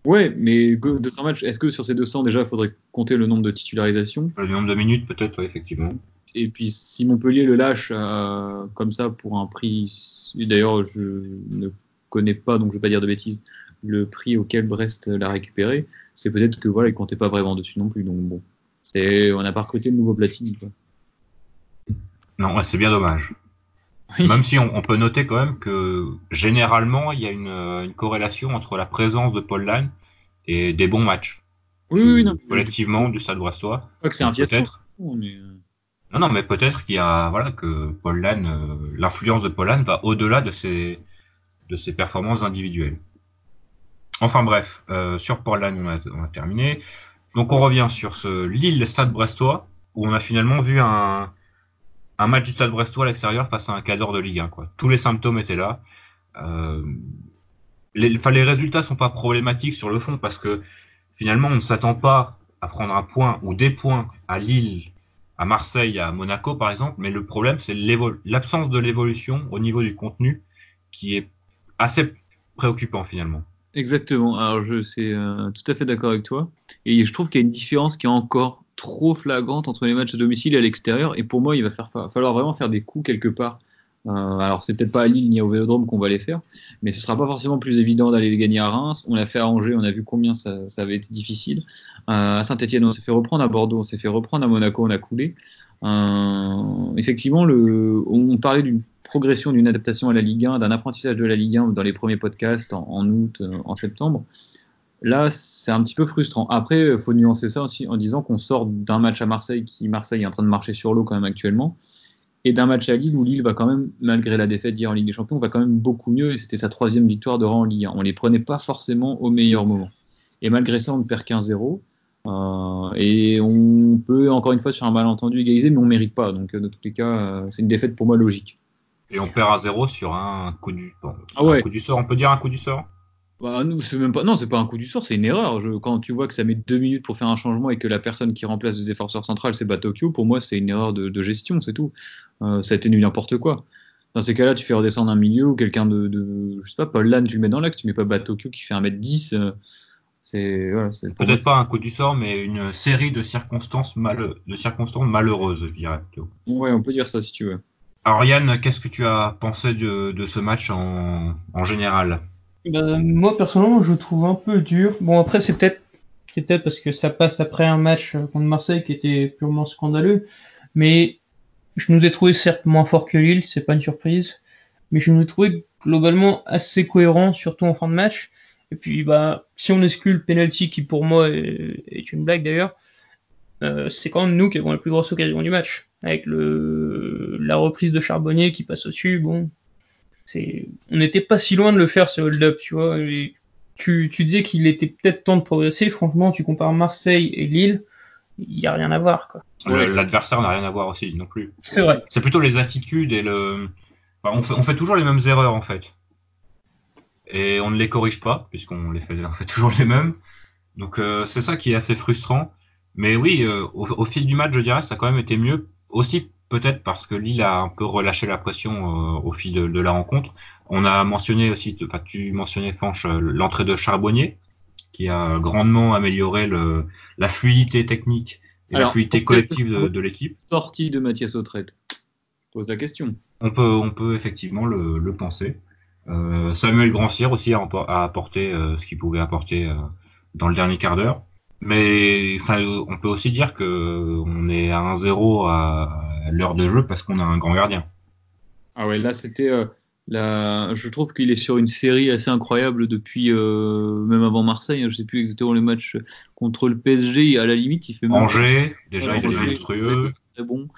Ouais, mais 200 matchs, est-ce que sur ces 200 déjà, il faudrait compter le nombre de titularisations? Le nombre de minutes peut-être, ouais, effectivement. Et puis si Montpellier le lâche euh, comme ça pour un prix, d'ailleurs je ne connais pas, donc je ne vais pas dire de bêtises, le prix auquel Brest l'a récupéré, c'est peut-être que voilà, il comptait pas vraiment dessus non plus. Donc bon, c'est, on n'a pas recruté le nouveau Platini. Quoi. Non, c'est bien dommage. Même si on, peut noter quand même que généralement, il y a une, une corrélation entre la présence de Paul Lann et des bons matchs. Oui, oui, non. Collectivement, du Stade Brestois. Pas que c'est un fiasco. Mais... Euh. Non, non, mais peut-être qu'il y a, voilà, que Paul euh, l'influence de Paul Lann va au-delà de ses, de ses performances individuelles. Enfin bref, euh, sur Paul Lann, on a, on a terminé. Donc on revient sur ce Lille-Stade Brestois, où on a finalement vu un, match du Stade Brestois à l'extérieur face à un cadre de Ligue 1. Quoi. Tous les symptômes étaient là. Euh, les, les résultats sont pas problématiques sur le fond parce que finalement on ne s'attend pas à prendre un point ou des points à Lille, à Marseille, à Monaco par exemple, mais le problème c'est l'absence de l'évolution au niveau du contenu qui est assez préoccupant finalement. Exactement. Alors je suis euh, tout à fait d'accord avec toi et je trouve qu'il y a une différence qui est encore trop flagrante entre les matchs à domicile et à l'extérieur. Et pour moi, il va falloir vraiment faire des coups quelque part. Euh, alors, c'est peut-être pas à Lille ni au Vélodrome qu'on va les faire, mais ce sera pas forcément plus évident d'aller les gagner à Reims. On l'a fait à Angers, on a vu combien ça, avait été difficile. Euh, à Saint-Etienne, on s'est fait reprendre. À Bordeaux, on s'est fait reprendre. À Monaco, on a coulé. Euh, effectivement, on parlait d'une progression, d'une adaptation à la Ligue 1, d'un apprentissage de la Ligue 1 dans les premiers podcasts en août, en septembre. Là, c'est un petit peu frustrant. Après, faut nuancer ça en disant qu'on sort d'un match à Marseille qui, Marseille, est en train de marcher sur l'eau quand même actuellement, et d'un match à Lille où Lille va quand même, malgré la défaite d'hier en Ligue des Champions, va quand même beaucoup mieux, et c'était sa troisième victoire de rang en Ligue 1. On les prenait pas forcément au meilleur moment. Et malgré ça, on perd 15-0. Euh, et on peut, encore une fois, sur un malentendu égaliser, mais on mérite pas. Donc, de tous les cas, euh, c'est une défaite pour moi logique. Et on perd à 0 sur un coup du, ah ouais. un coup du sort. On peut dire un coup du sort? Bah, c'est même pas, non, c'est pas un coup du sort, c'est une erreur. Je, quand tu vois que ça met deux minutes pour faire un changement et que la personne qui remplace le défenseur central, c'est Batokyo, pour moi, c'est une erreur de, gestion, c'est tout. Euh, ça a été n'importe quoi. Dans ces cas-là, tu fais redescendre un milieu ou quelqu'un de, de, je sais pas, Paul Lann, tu le mets dans l'axe, tu mets pas Batokyo qui fait 1m10. Euh, c'est, voilà, c'est Peut-être pas un coup du sort, mais une série de circonstances, mal, de circonstances malheureuses, je dirais. Ouais, on peut dire ça si tu veux. Alors Yann, qu'est-ce que tu as pensé de, de ce match en, en général? Bah, moi personnellement, je trouve un peu dur. Bon après c'est peut-être c'est peut-être parce que ça passe après un match contre Marseille qui était purement scandaleux, mais je nous ai trouvé certes moins fort que Lille, c'est pas une surprise, mais je nous ai trouvé globalement assez cohérent, surtout en fin de match. Et puis bah si on exclut le penalty qui pour moi est, une blague d'ailleurs, euh, c'est quand même nous qui avons la plus grosse occasion du match, avec le la reprise de Charbonnier qui passe au-dessus. Bon, on n'était pas si loin de le faire ce hold-up, tu vois. tu, disais qu'il était peut-être temps de progresser. Franchement, tu compares Marseille et Lille, il n'y a rien à voir, quoi. L'adversaire n'a rien à voir aussi non plus. C'est vrai. C'est plutôt les attitudes et le. on, fait, toujours les mêmes erreurs en fait. Et on ne les corrige pas, puisqu'on les fait, fait toujours les mêmes. Donc euh, c'est ça qui est assez frustrant. Mais oui, euh, au, au, fil du match, je dirais, ça a quand même été mieux. Aussi peut-être parce que Lille a un peu relâché la pression euh, au fil de, la rencontre. On a mentionné aussi, enfin tu mentionnais Fanche, euh, l'entrée de Charbonnier, qui a grandement amélioré le, la fluidité technique et la fluidité collective de, l'équipe. Sortie de Mathias Autrette. Pose la question. On peut, on peut effectivement le, penser. Euh, Samuel Grancière aussi a, apporté ce qu'il pouvait apporter dans le dernier quart d'heure. Mais on peut aussi dire que on est à 1-0 à l'heure de jeu parce qu'on a un grand gardien. Ah ouais, là c'était. Euh, La, je trouve qu'il est sur une série assez incroyable depuis euh, même avant Marseille. Hein, je sais plus exactement les matchs contre le PSG. À la limite, il fait même Angers. Déjà, il est monstrueux. Très bon.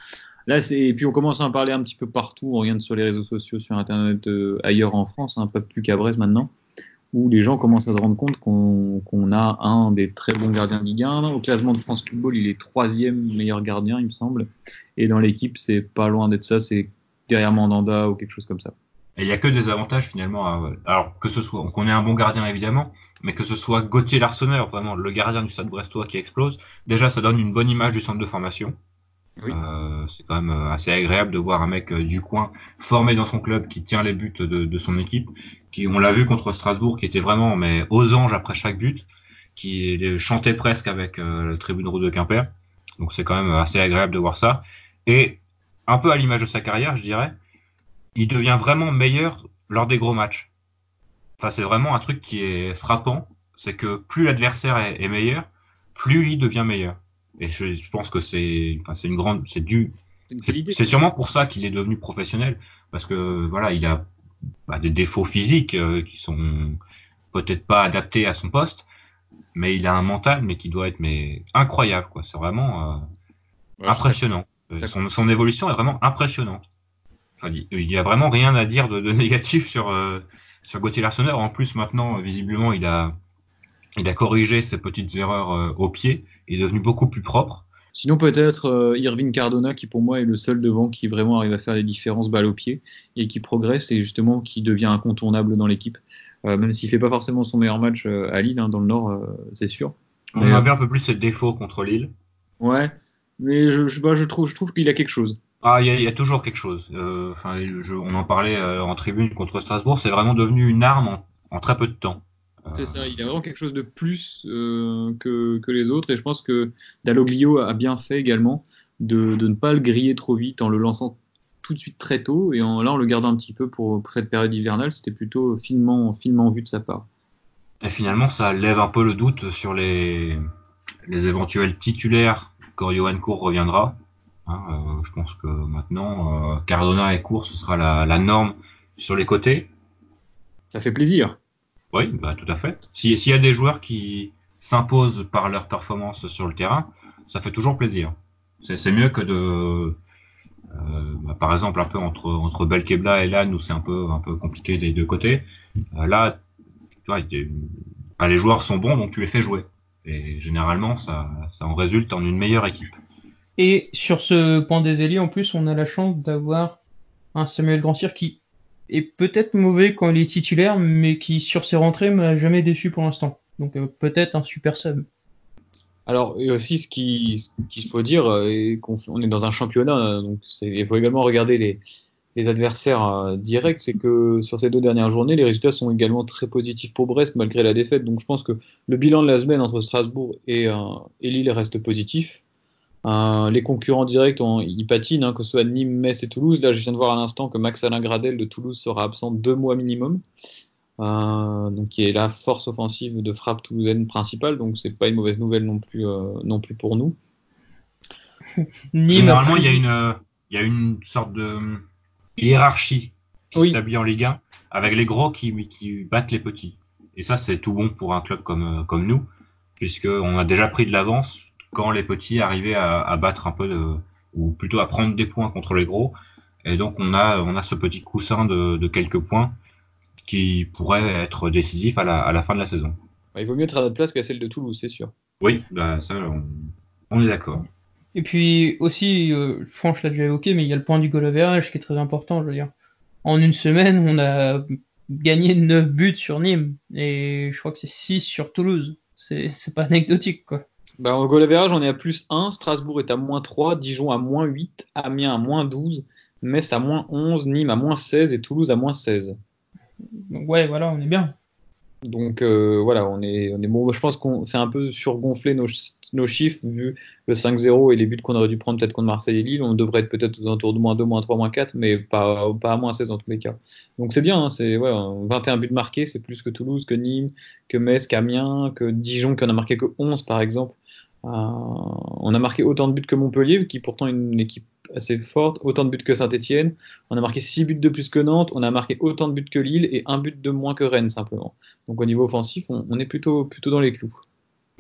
Là, c'est et puis on commence à en parler un petit peu partout. On regarde sur les réseaux sociaux, sur Internet, euh, ailleurs en France, un peu plus qu'à Brest maintenant, où les gens commencent à se rendre compte qu'on a un des très bons gardiens de Ligue 1. Au classement de France Football, il est troisième meilleur gardien, il me semble. Et dans l'équipe, c'est pas loin d'être ça. C'est derrière Mandanda ou quelque chose comme ça. Et il y a que des avantages finalement. alors que ce soit, qu'on ait un bon gardien évidemment, mais que ce soit Gauthier Larsonneur, vraiment le gardien du Stade Brestois qui explose. Déjà, ça donne une bonne image du centre de formation. Euh, c'est quand même euh, assez agréable de voir un mec euh, du coin formé dans son club qui tient les buts de, son équipe. Qui, on l'a vu contre Strasbourg, qui était vraiment mais aux anges après chaque but, qui chantait presque avec le tribune rouge de Quimper. Donc c'est quand même assez agréable de voir ça. Et un peu à l'image de sa carrière, je dirais, il devient vraiment meilleur lors des gros matchs. Enfin, c'est vraiment un truc qui est frappant, c'est que plus l'adversaire est, est meilleur, plus il devient meilleur. Et je, je pense que c'est, enfin, c'est une grande, c'est dû, c'est sûrement pour ça qu'il est devenu professionnel, parce que voilà, il a bah, des défauts physiques euh, qui sont peut-être pas adaptés à son poste, mais il a un mental, mais qui doit être mais incroyable, quoi. C'est vraiment euh, impressionnant. Euh, son, son, évolution est vraiment impressionnante. Enfin, il y a vraiment rien à dire de, de (laughs) négatif sur euh, sur Gauthier Larsonneur. En plus, maintenant, visiblement, il a il a corrigé ses petites erreurs euh, au pied, il est devenu beaucoup plus propre. Sinon peut-être euh, Irving Cardona qui pour moi est le seul devant qui vraiment arrive à faire les différences balle au pied et qui progresse et justement qui devient incontournable dans l'équipe. Euh, même s'il fait pas forcément son meilleur match à Lille, hein, dans le Nord, c'est sûr. On avait un peu plus ses défauts contre Lille. Ouais, mais je, je, bah, je trouve, je trouve qu'il a quelque chose. Ah, il y, y, a toujours quelque chose. On en parlait en tribune contre Strasbourg. C'est vraiment devenu une arme en, en très peu de temps. C'est ça, il a vraiment quelque chose de plus euh, que, que, les autres. Et je pense que Dalloglio a bien fait également de, de, ne pas le griller trop vite en le lançant tout de suite très tôt. Et en, là, en le gardant un petit peu pour, pour cette période hivernale, c'était plutôt finement, finement vu de sa part. Et finalement, ça lève un peu le doute sur les, les éventuels titulaires quand Johan Cour reviendra. Hein, euh, je pense que maintenant, euh, Cardona et Cour, ce sera la, la norme sur les côtés. Ça fait plaisir. Oui, bah, tout à fait. S'il y a des joueurs qui s'imposent par leur performance sur le terrain, ça fait toujours plaisir. C'est mieux que de, euh, bah, par exemple, un peu entre entre Belkebla et Lann où c'est un peu un peu compliqué des deux côtés. Euh, là, bah, les joueurs sont bons, donc tu les fais jouer. Et généralement, ça, ça en résulte en une meilleure équipe. Et sur ce point des ailiers, en plus, on a la chance d'avoir un Samuel Grandsir qui est peut-être mauvais quand il est titulaire, mais qui sur ses rentrées m'a jamais déçu pour l'instant. Donc euh, peut-être un super sub. Alors et aussi ce qu'il faut dire, euh, qu'on on est dans un championnat, hein, donc il faut également regarder les, adversaires euh, directs, c'est que sur ces deux dernières journées, les résultats sont également très positifs pour Brest malgré la défaite. Donc je pense que le bilan de la semaine entre Strasbourg et Lille reste positif. Euh, les concurrents directs, ont, ils patinent, hein, que ce soit Nîmes, Metz et Toulouse. Là, je viens de voir à l'instant que Max Alain Gradel de Toulouse sera absent deux mois minimum. Euh, donc, qui est la force offensive de frappe toulousaine principale. Donc, c'est pas une mauvaise nouvelle non plus, euh, non plus pour nous. (laughs) Généralement, il y, a une, il y a une sorte de hiérarchie qui oui. s'établit en Ligue 1 avec les gros qui, qui battent les petits. Et ça, c'est tout bon pour un club comme, comme nous, puisqu'on a déjà pris de l'avance quand les petits arrivaient à, à battre un peu de, ou plutôt à prendre des points contre les gros. Et donc on a on a ce petit coussin de, de quelques points qui pourrait être décisif à la, à la fin de la saison. Bah, il vaut mieux être à notre place qu'à celle de Toulouse, c'est sûr. Oui, bah ça on, on est d'accord. Et puis aussi, euh, Franck l'a déjà évoqué, mais il y a le point du goal average qui est très important, je veux dire. En une semaine, on a gagné 9 buts sur Nîmes et je crois que c'est 6 sur Toulouse. C'est pas anecdotique quoi. Bah, au goal average, on est à plus 1, Strasbourg est à moins 3, Dijon à moins 8, Amiens à moins 12, Metz à moins 11, Nîmes à moins 16 et Toulouse à moins 16. Donc, ouais, voilà, on est bien. Donc euh, voilà, on est, on est bon. Je pense qu'on s'est un peu surgonflé nos, nos, chiffres vu le 5-0 et les buts qu'on aurait dû prendre peut-être contre Marseille et Lille. On devrait être peut-être aux alentours de moins 2, moins 3, moins 4, mais pas, pas à moins 16 dans tous les cas. Donc c'est bien, hein, c'est ouais, 21 buts marqués, c'est plus que Toulouse, que Nîmes, que Metz, qu'Amiens, que Dijon qui en a marqué que 11 par exemple. Euh, on a marqué autant de buts que Montpellier, qui pourtant est une équipe assez forte, autant de buts que Saint-Etienne. On a marqué 6 buts de plus que Nantes, on a marqué autant de buts que Lille et un but de moins que Rennes simplement. Donc au niveau offensif, on, est plutôt, plutôt dans les clous.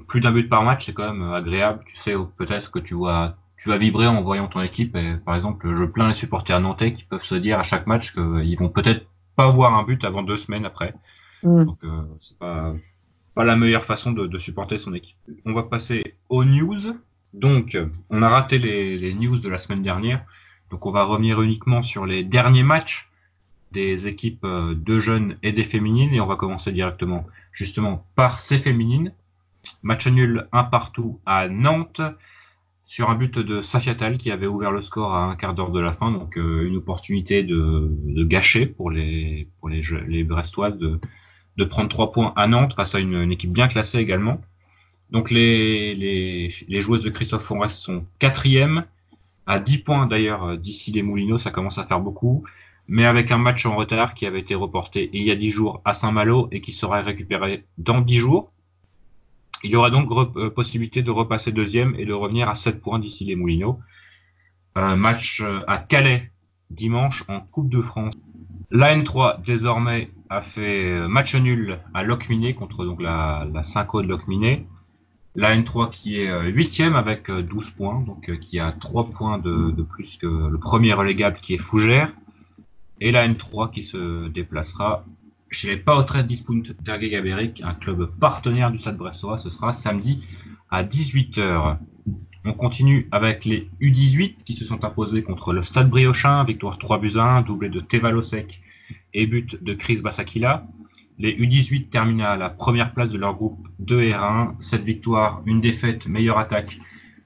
Plus d'un but par match, c'est quand même agréable. Tu sais peut-être que tu vois tu vas vibrer en voyant ton équipe. Et, par exemple, je plains les supporters nantais qui peuvent se dire à chaque match qu'ils vont peut-être pas voir un but avant deux semaines après. Mm. Donc euh, c'est pas pas la meilleure façon de, supporter son équipe. On va passer aux news. Donc, on a raté les, news de la semaine dernière. Donc, on va revenir uniquement sur les derniers matchs des équipes euh, de jeunes et des féminines. Et on va commencer directement, justement, par ces féminines. Match nul un partout à Nantes sur un but de Safiatal qui avait ouvert le score à un quart d'heure de la fin. Donc, euh, une opportunité de, gâcher pour les, pour les, Brestoises de, de prendre trois points à Nantes face à une, équipe bien classée également. Donc les, les, les joueuses de Christophe Forest sont quatrième, à 10 points d'ailleurs euh, d'ici les Moulineaux, ça commence à faire beaucoup, mais avec un match en retard qui avait été reporté il y a 10 jours à Saint-Malo et qui sera récupéré dans 10 jours. Il y aura donc euh, possibilité de repasser deuxième et de revenir à 7 points d'ici les Moulineaux. Un match euh, à Calais dimanche en Coupe de France. La N3 désormais a fait euh, match nul à Locminé contre donc la, la 5 de Locminé. La N3 qui est euh, huitième avec 12 euh, points, donc qui a 3 points de, plus que le premier relégable qui est Fougère. Et la N3 qui se déplacera chez les Pautres Dispunt d'Ergué un club partenaire du Stade Bressois. Ce sera samedi à 18h. On continue avec les U18 qui se sont imposés contre le Stade Briochin, victoire 3 buts 1, doublé de Tevalosek et but de Chris Basakila. Les U18 terminent à la première place de leur groupe 2 R1. Cette victoire, une défaite, meilleure attaque,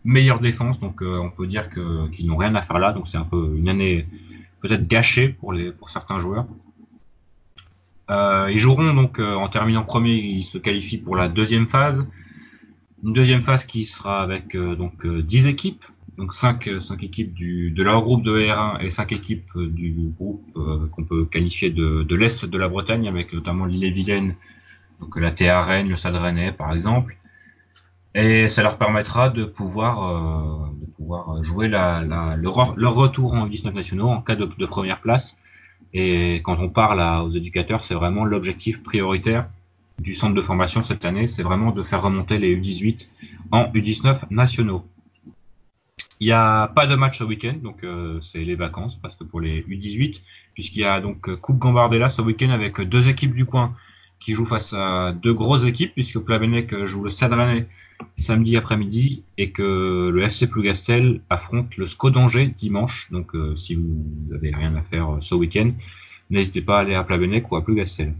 meilleure défense. Donc euh, on peut dire qu'ils n'ont rien à faire là. Donc c'est un peu une année peut-être gâchée pour certains joueurs. Euh, ils joueront donc euh, en terminant premier, ils se qualifient pour la deuxième phase. Une deuxième phase qui sera avec donc 10 équipes donc 5, cinq équipes du, de leur groupe de R1 et 5 équipes euh, du groupe euh, qu'on peut qualifier de, de l'Est de la Bretagne, avec notamment l'île-et-Vilaine, donc la TA Rennes, le Stade Rennais par exemple. Et ça leur permettra de pouvoir, euh, de pouvoir jouer la, la, leur, leur, retour en 19 nationaux en cas de, de, première place. Et quand on parle à, aux éducateurs, c'est vraiment l'objectif prioritaire du centre de formation cette année, c'est vraiment de faire remonter les U18 en U19 nationaux. Il n'y a pas de match ce week-end, donc euh, c'est les vacances presque pour les U18, puisqu'il y a donc euh, Coupe Gambardella ce week-end avec deux équipes du coin qui jouent face à deux grosses équipes, puisque Plavenec euh, joue le Stade Rennais samedi après-midi et que le FC Plougastel affronte le SCO d'Angers dimanche. Donc si vous n'avez rien à faire ce week-end, n'hésitez pas à aller à Plavenec ou à Plougastel.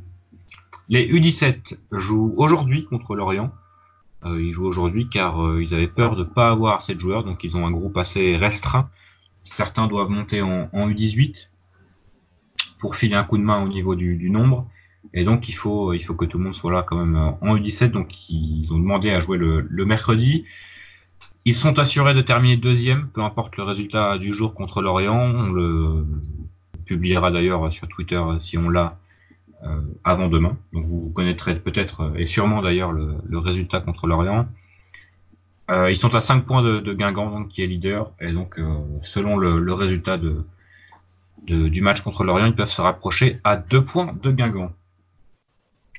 Les U17 jouent aujourd'hui contre Lorient. Euh, ils jouent aujourd'hui car euh, ils avaient peur de ne pas avoir assez joueurs, donc ils ont un groupe assez restreint. Certains doivent monter en, U18 pour filer un coup de main au niveau du, nombre. Et donc il faut, il faut que tout le monde soit là quand même euh, en U17. Donc ils ont demandé à jouer le, mercredi. Ils sont assurés de terminer deuxième, peu importe le résultat du jour contre l'Orient. On le publiera d'ailleurs sur Twitter si on l'a avant demain. Donc vous connaîtrez peut-être euh, et sûrement d'ailleurs le, résultat contre l'Orient. Euh, ils sont à 5 points de, Guingamp, donc, qui est leader, et donc selon le, résultat de, du match contre l'Orient, ils peuvent se rapprocher à 2 points de Guingamp.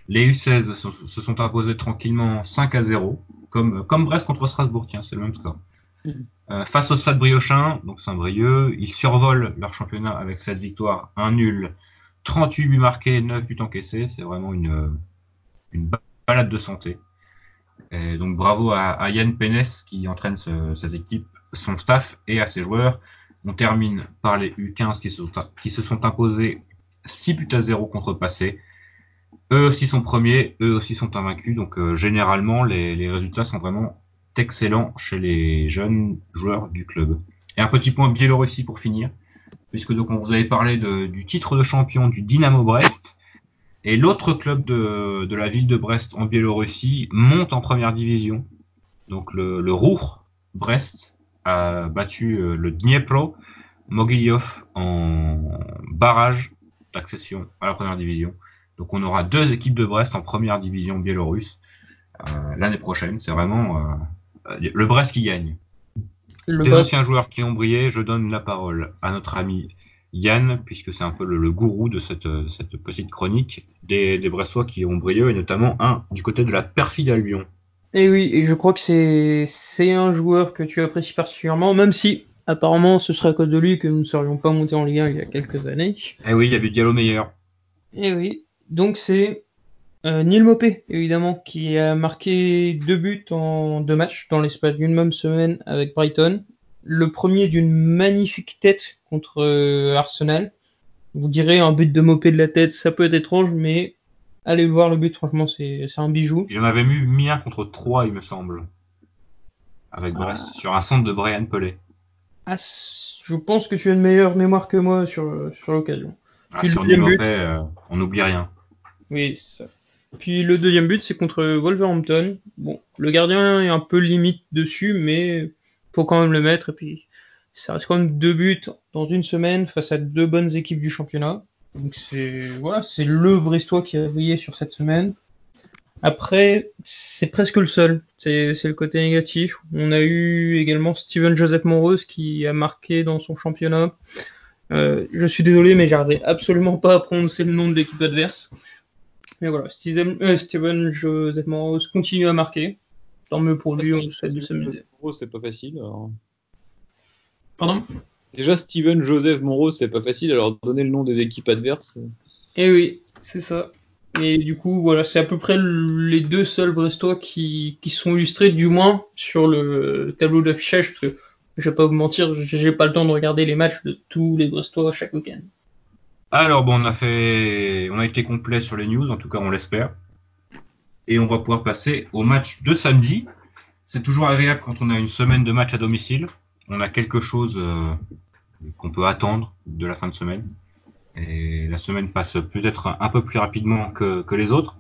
Les U16 se, sont imposés tranquillement 5 à 0, comme, comme Brest contre Strasbourg, tiens, c'est le même score. Mm. face au Stade Briochin, donc Saint-Brieuc, ils survolent leur championnat avec cette victoire, un nul 38 buts marqués, 9 buts encaissés, c'est vraiment une, balade de santé. Donc bravo à, Yann Pénès qui entraîne cette équipe, son staff et à ses joueurs. On termine par les U15 qui se sont, imposés 6 buts à 0 contre passé. Eux aussi sont premiers, eux aussi sont invaincus. Donc euh, généralement les résultats sont vraiment excellents chez les jeunes joueurs du club. Et un petit point Biélorussie pour finir puisque donc on vous avait parlé du titre de champion du Dynamo Brest. Et l'autre club de, la ville de Brest en Biélorussie monte en première division. Donc le, le Rour Brest a battu euh, le Dniepro Mogilev en barrage d'accession à la première division. Donc on aura deux équipes de Brest en première division biélorusse euh, l'année prochaine. C'est vraiment euh, le Brest qui gagne. Le Des anciens joueurs qui ont brillé, je donne la parole à notre ami Yann, puisque c'est un peu le, le gourou de cette, cette petite chronique des, des Bressois qui ont brillé, et notamment un du côté de la perfide Albion. Et oui, et je crois que c'est c'est un joueur que tu apprécies particulièrement, même si apparemment ce serait à cause de lui que nous ne serions pas montés en Ligue 1 il y a quelques années. Eh oui, il y a du Diallo meilleur. Et oui, donc c'est euh, Neil Mopé, évidemment, qui a marqué deux buts en deux matchs dans l'espace d'une même semaine avec Brighton. Le premier d'une magnifique tête contre euh, Arsenal. Vous direz un but de Mopé de la tête, ça peut être étrange, mais allez voir le but, franchement, c'est un bijou. Il en avait mis, mis un contre 3, il me semble. Avec Brest, sur un centre de Brian Pelé. Ah, je pense que tu as une meilleure mémoire que moi sur, sur l'occasion. Ah, sur but. euh, on n'oublie rien. Oui, c'est ça. Puis le deuxième but, c'est contre Wolverhampton. Bon, le gardien est un peu limite dessus, mais faut quand même le mettre. Et puis, ça reste quand même deux buts dans une semaine face à deux bonnes équipes du championnat. Donc c'est voilà, c'est le Brestois qui a brillé sur cette semaine. Après, c'est presque le seul. C'est le côté négatif. On a eu également Steven Joseph Monrose qui a marqué dans son championnat. Euh, je suis désolé, mais j'arriverai absolument pas à prononcer le nom de l'équipe adverse. Mais voilà, Steven, euh, Steven Joseph Monrose continue à marquer. Tant mieux pour lui, on essaie de s'amuser. C'est pas facile. alors. Pardon? Déjà, Steven Joseph Monroe, c'est pas facile. Alors, donner le nom des équipes adverses. Eh oui, c'est ça. Et du coup, voilà, c'est à peu près les deux seuls Brestois qui, qui sont illustrés, du moins sur le tableau d'affichage, parce que je vais pas vous mentir, j'ai pas le temps de regarder les matchs de tous les Brestois chaque week-end. Alors bon, on a fait, on a été complet sur les news, en tout cas on l'espère. Et on va pouvoir passer au match de samedi. C'est toujours agréable quand on a une semaine de match à domicile. On a quelque chose euh, qu'on peut attendre de la fin de semaine. Et la semaine passe peut-être un, peu plus rapidement que, les autres.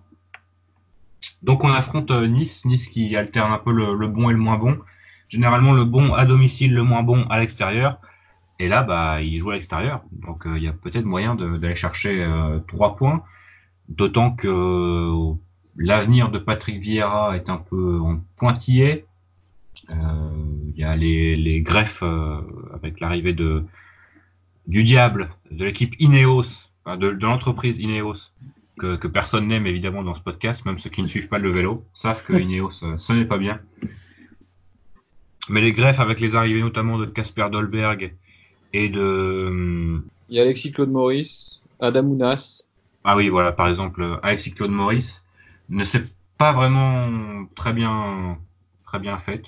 Donc on affronte euh, Nice, Nice qui alterne un peu le bon et le moins bon. Généralement le bon à domicile, le moins bon à l'extérieur. Et là, bah, il joue à l'extérieur. Donc, euh, il y a peut-être moyen d'aller chercher euh, trois points. D'autant que euh, l'avenir de Patrick Vieira est un peu en pointillé. Il y a les, les greffes avec l'arrivée de du diable, de l'équipe Ineos, enfin, de, de l'entreprise Ineos, que, que personne n'aime évidemment dans ce podcast, même ceux qui ne suivent pas le vélo savent que Ineos, ce n'est pas bien. Mais les greffes avec les arrivées notamment de Casper Dolberg et de Il y a Alexis Claude Maurice, Adam Ounas. ah oui voilà par exemple Alexis Claude Maurice ne s'est pas vraiment très bien très bien faite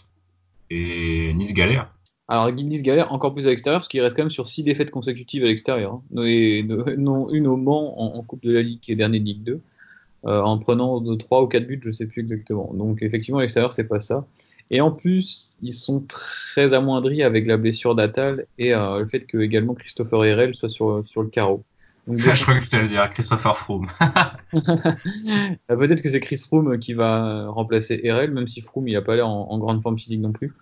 et Nice galère Alors, Nice galère encore plus à l'extérieur parce qu'il reste quand même sur six défaites consécutives à l'extérieur. hein. Et ne- non une au Mans en, en Coupe de la Ligue est dernier de Ligue 2, euh, en prenant de 3 ou 4 buts, je sais plus exactement. Donc, effectivement, à l'extérieur, c'est pas ça. Et en plus, ils sont très amoindris avec la blessure d'Atal et euh, le fait que également Christopher Herrel soit sur, sur le carreau. Donc, (laughs) je crois que tu allais dire Christopher Froome Euh, (laughs) Peut-être que c'est Chris Froome qui va remplacer Herrel, même si Froome il a pas l'air en, en grande forme physique non plus.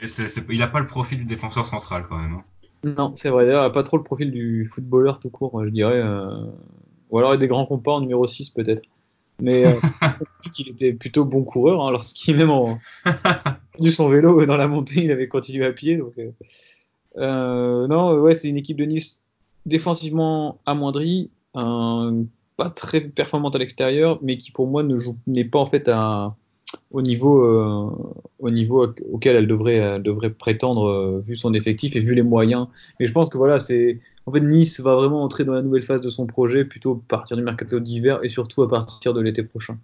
et il a pas le profil du défenseur central quand même hein. Non, c'est vrai. D'ailleurs, il a pas trop le profil du footballeur tout court, je dirais. euh, Ou alors il y a des grands compas en numéro 6 peut-être. Mais euh, (laughs) qu'il était plutôt bon coureur, hein, lorsqu'il même en du son vélo dans la montée, il avait continué à pied. Donc, euh, euh, non, ouais, c'est une équipe de Nice défensivement amoindrie, pas très performante à l'extérieur, mais qui pour moi ne joue n'est pas en fait à, au niveau euh, au niveau auquel elle devrait elle devrait prétendre euh, vu son effectif et vu les moyens. Mais je pense que voilà, c'est en fait Nice va vraiment entrer dans la nouvelle phase de son projet plutôt à partir du mercato d'hiver et surtout à partir de l'été prochain.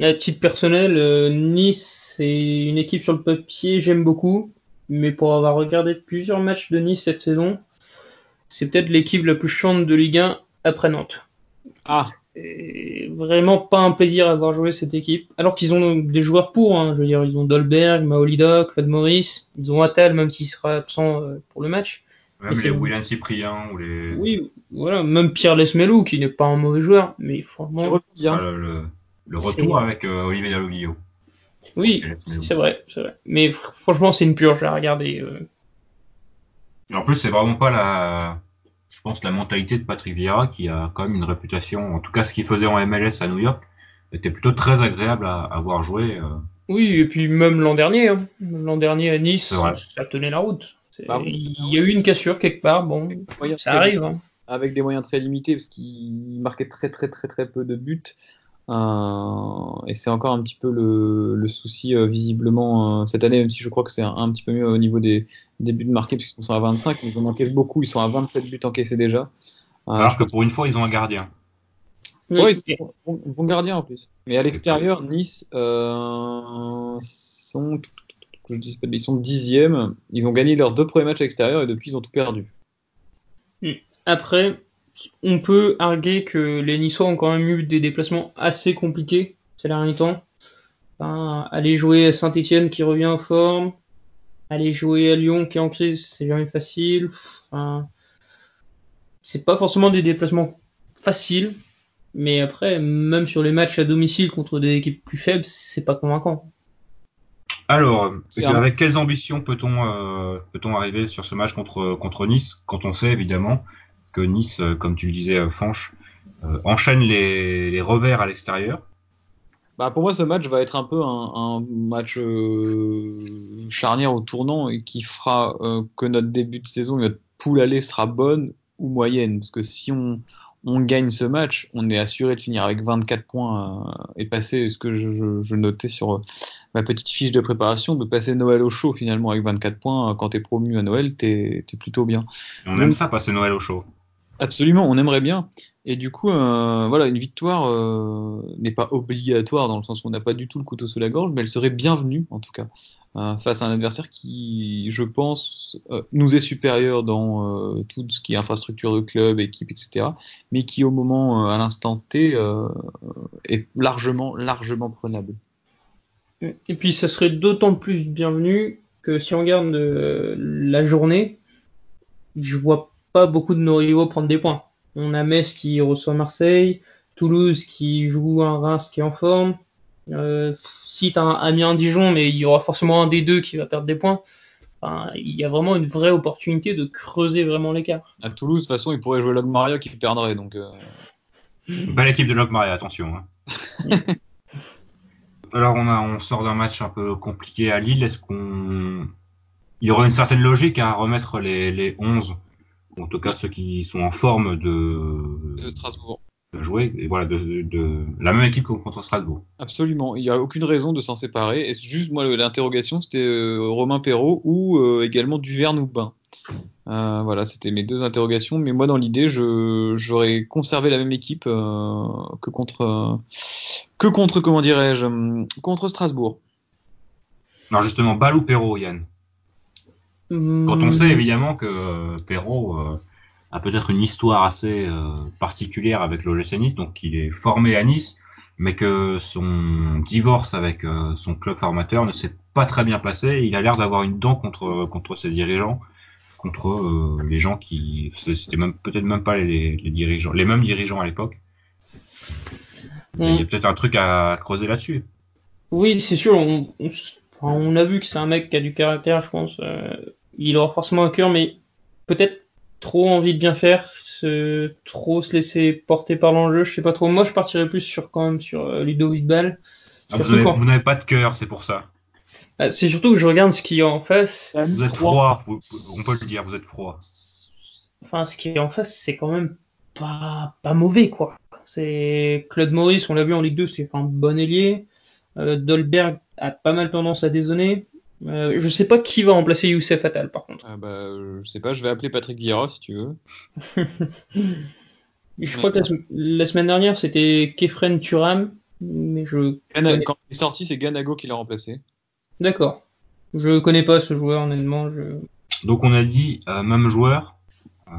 À titre personnel, euh, Nice, c'est une équipe sur le papier, j'aime beaucoup. Mais pour avoir regardé plusieurs matchs de Nice cette saison, c'est peut-être l'équipe la plus chiante de Ligue 1 après Nantes. Ah, Et vraiment pas un plaisir à voir jouer cette équipe. Alors qu'ils ont des joueurs pour, hein. je veux dire, ils ont Dolberg, Maolida, Claude Maurice, ils ont Attal, même s'il sera absent euh, pour le match. même Mais les William Cyprien ou les Oui, voilà, même Pierre Lesmelou, qui n'est pas un mauvais joueur, mais franchement, bien. Le, le- le C'est- retour avec euh, Olivier Dalloglio oui, c'est vrai, c'est vrai. Mais fr- franchement, c'est une purge à regarder. euh. Et en plus, c'est vraiment pas la, pense, la mentalité de Patrick Vieira qui a quand même une réputation, en tout cas ce qu'il faisait en MLS à New York, était plutôt très agréable à, à voir jouer. euh. Oui, et puis même l'an dernier, hein. l'an dernier à Nice, ça tenait la route. Bah il y a eu une cassure quelque part, bon, ça arrive. Hein. Avec des moyens très limités, parce qu'il marquait très très très très peu de buts. Euh, et c'est encore un petit peu le, souci euh, visiblement euh, cette année, même si je crois que c'est un, petit peu mieux au niveau des, buts marqués, puisqu'ils sont à 25, mais ils en encaissent beaucoup, ils sont à 27 buts encaissés déjà. Alors que pour une fois, ils ont un gardien. Oui, ils sont un bon gardien en plus. Mais à l'extérieur, Nice euh, sont, je dis pas, ils sont dixièmes. Ils ont gagné leurs deux premiers matchs à l'extérieur et depuis ils ont tout perdu. Après, on peut arguer que les Niçois ont quand même eu des déplacements assez compliqués ces derniers temps. aller jouer à Saint-Etienne qui revient en forme, aller jouer à Lyon qui est en crise, c'est jamais facile. Enfin, c'est pas forcément des déplacements faciles, mais après, même sur les matchs à domicile contre des équipes plus faibles, c'est pas convaincant. Alors, avec quelles ambitions peut-on euh, peut-on arriver sur ce match contre contre Nice quand on sait évidemment que Nice, euh, comme tu le disais, euh, Fanche, euh, enchaîne les, revers à l'extérieur. Bah pour moi, ce match va être un peu un, match charnière au tournant et qui fera que notre début de saison, notre poule aller sera bonne ou moyenne. Parce que si on, on gagne ce match, on est assuré de finir avec 24 points et passer ce que je, notais sur ma petite fiche de préparation, de passer Noël au chaud finalement avec 24 points. Quand tu es promu à Noël, tu es, plutôt bien. On aime ça, passer Noël au chaud. Absolument, on aimerait bien. Et du coup, euh, voilà, une victoire euh, n'est pas obligatoire dans le sens où on n'a pas du tout le couteau sous la gorge, mais elle serait bienvenue en tout cas euh, face à un adversaire qui, je pense, nous est supérieur dans tout ce qui est infrastructure de club, équipe, etc. Mais qui au moment, à l'instant T, est largement, largement prenable. Et puis, ça serait d'autant plus bienvenu que si on regarde la journée, je vois pas beaucoup de nos rivaux prendre des points. On a Metz qui reçoit Marseille, Toulouse qui joue un Reims qui est en forme. Euh, si tu as un Amiens-Dijon, mais il y aura forcément un des deux qui va perdre des points. il y a vraiment une vraie opportunité de creuser vraiment l'écart. À Toulouse, de toute façon, il pourrait jouer Logmaria qui perdrait. Donc, euh... Pas l'équipe de Logmaria, attention. Hein. (laughs) Alors, on, a, on sort d'un match un peu compliqué à Lille. Est-ce qu'on. Il y aurait une certaine logique à remettre les, les 11 en tout cas ceux qui sont en forme de, de Strasbourg. De jouer, et voilà, de, la même équipe contre Strasbourg. Absolument, il n'y a aucune raison de s'en séparer. Et juste, moi, l'interrogation, c'était euh, Romain Perrault ou euh, également Duverne ou Bain. Euh, voilà, c'était mes deux interrogations. Mais moi, dans l'idée, j'aurais conservé la même équipe que contre, que contre, comment dirais-je, contre Strasbourg. Non, justement, Bal ou Perrault, Yann? Quand on sait évidemment que euh, Perrault euh, a peut-être une histoire assez euh, particulière avec l'OGC Nice, donc il est formé à Nice, mais que son divorce avec son club formateur ne s'est pas très bien passé. Il a l'air d'avoir une dent contre contre ses dirigeants, contre les gens qui c'était même peut-être même pas les, dirigeants, les mêmes dirigeants à l'époque. Il y a peut-être un truc à creuser là-dessus. Oui, c'est sûr. On, a vu que c'est un mec qui a du caractère, je pense il aura forcément un cœur, mais peut-être trop envie de bien faire, se, trop se laisser porter par l'enjeu, je sais pas trop. Moi, je partirais plus sur quand même sur euh, Ludovic Ball. Ah, vous n'avez pas de cœur, c'est pour ça. Ah, c'est surtout que je regarde ce qui est en face. Vous êtes froid, on peut le dire, vous êtes froid. Enfin, ce qui est en face, c'est quand même pas, pas mauvais, quoi. C'est Claude Maurice, on l'a vu en Ligue 2, c'est un bon ailier. Euh, Dolberg a pas mal tendance à dézonner. Euh, je sais pas qui va remplacer Youssef Attal par contre. Ah bah, je sais pas, je vais appeler Patrick Vieira si tu veux. (laughs) je crois que la, semaine dernière c'était Kefren Turam, mais je. Quand il est sorti, c'est Ganago qui l'a remplacé. D'accord. Je connais pas ce joueur honnêtement. Je... Donc on a dit euh, même joueur. Euh,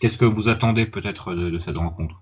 qu'est-ce que vous attendez peut-être de, cette rencontre?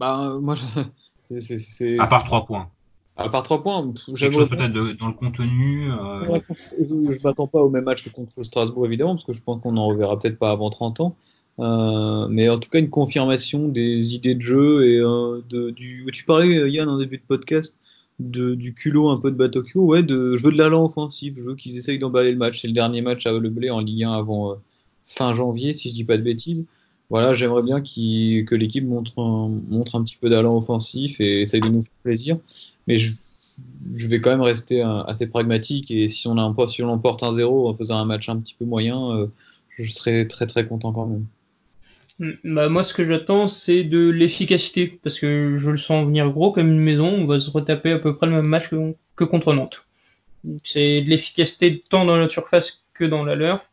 Bah moi, (laughs) c'est, à part trois points. À part 3 points, j'aimerais peut-être dans le contenu. Euh... Je, m'attends pas au même match que contre Strasbourg évidemment, parce que je pense qu'on en reverra peut-être pas avant 30 ans. Euh, mais en tout cas, une confirmation des idées de jeu et euh, de, du. Tu parlais Yann en début de podcast de, du culot un peu de Batokyo, ouais, de, je veux de l'allant offensif, je veux qu'ils essayent d'emballer le match. C'est le dernier match à Le Blé en Ligue 1 avant fin janvier, si je dis pas de bêtises. Voilà, j'aimerais bien que l'équipe montre un, un petit peu d'allant offensif et essaye de nous faire plaisir. Mais je, vais quand même rester assez pragmatique et si on, a si on l'emporte 1-0 en faisant un match un petit peu moyen, je serai très très content quand même. Mm, bah, moi, ce que j'attends, c'est de l'efficacité, parce que je le sens venir gros comme une maison. On va se retaper à peu près le même match que, contre Nantes. C'est de l'efficacité tant dans notre surface que dans la leur.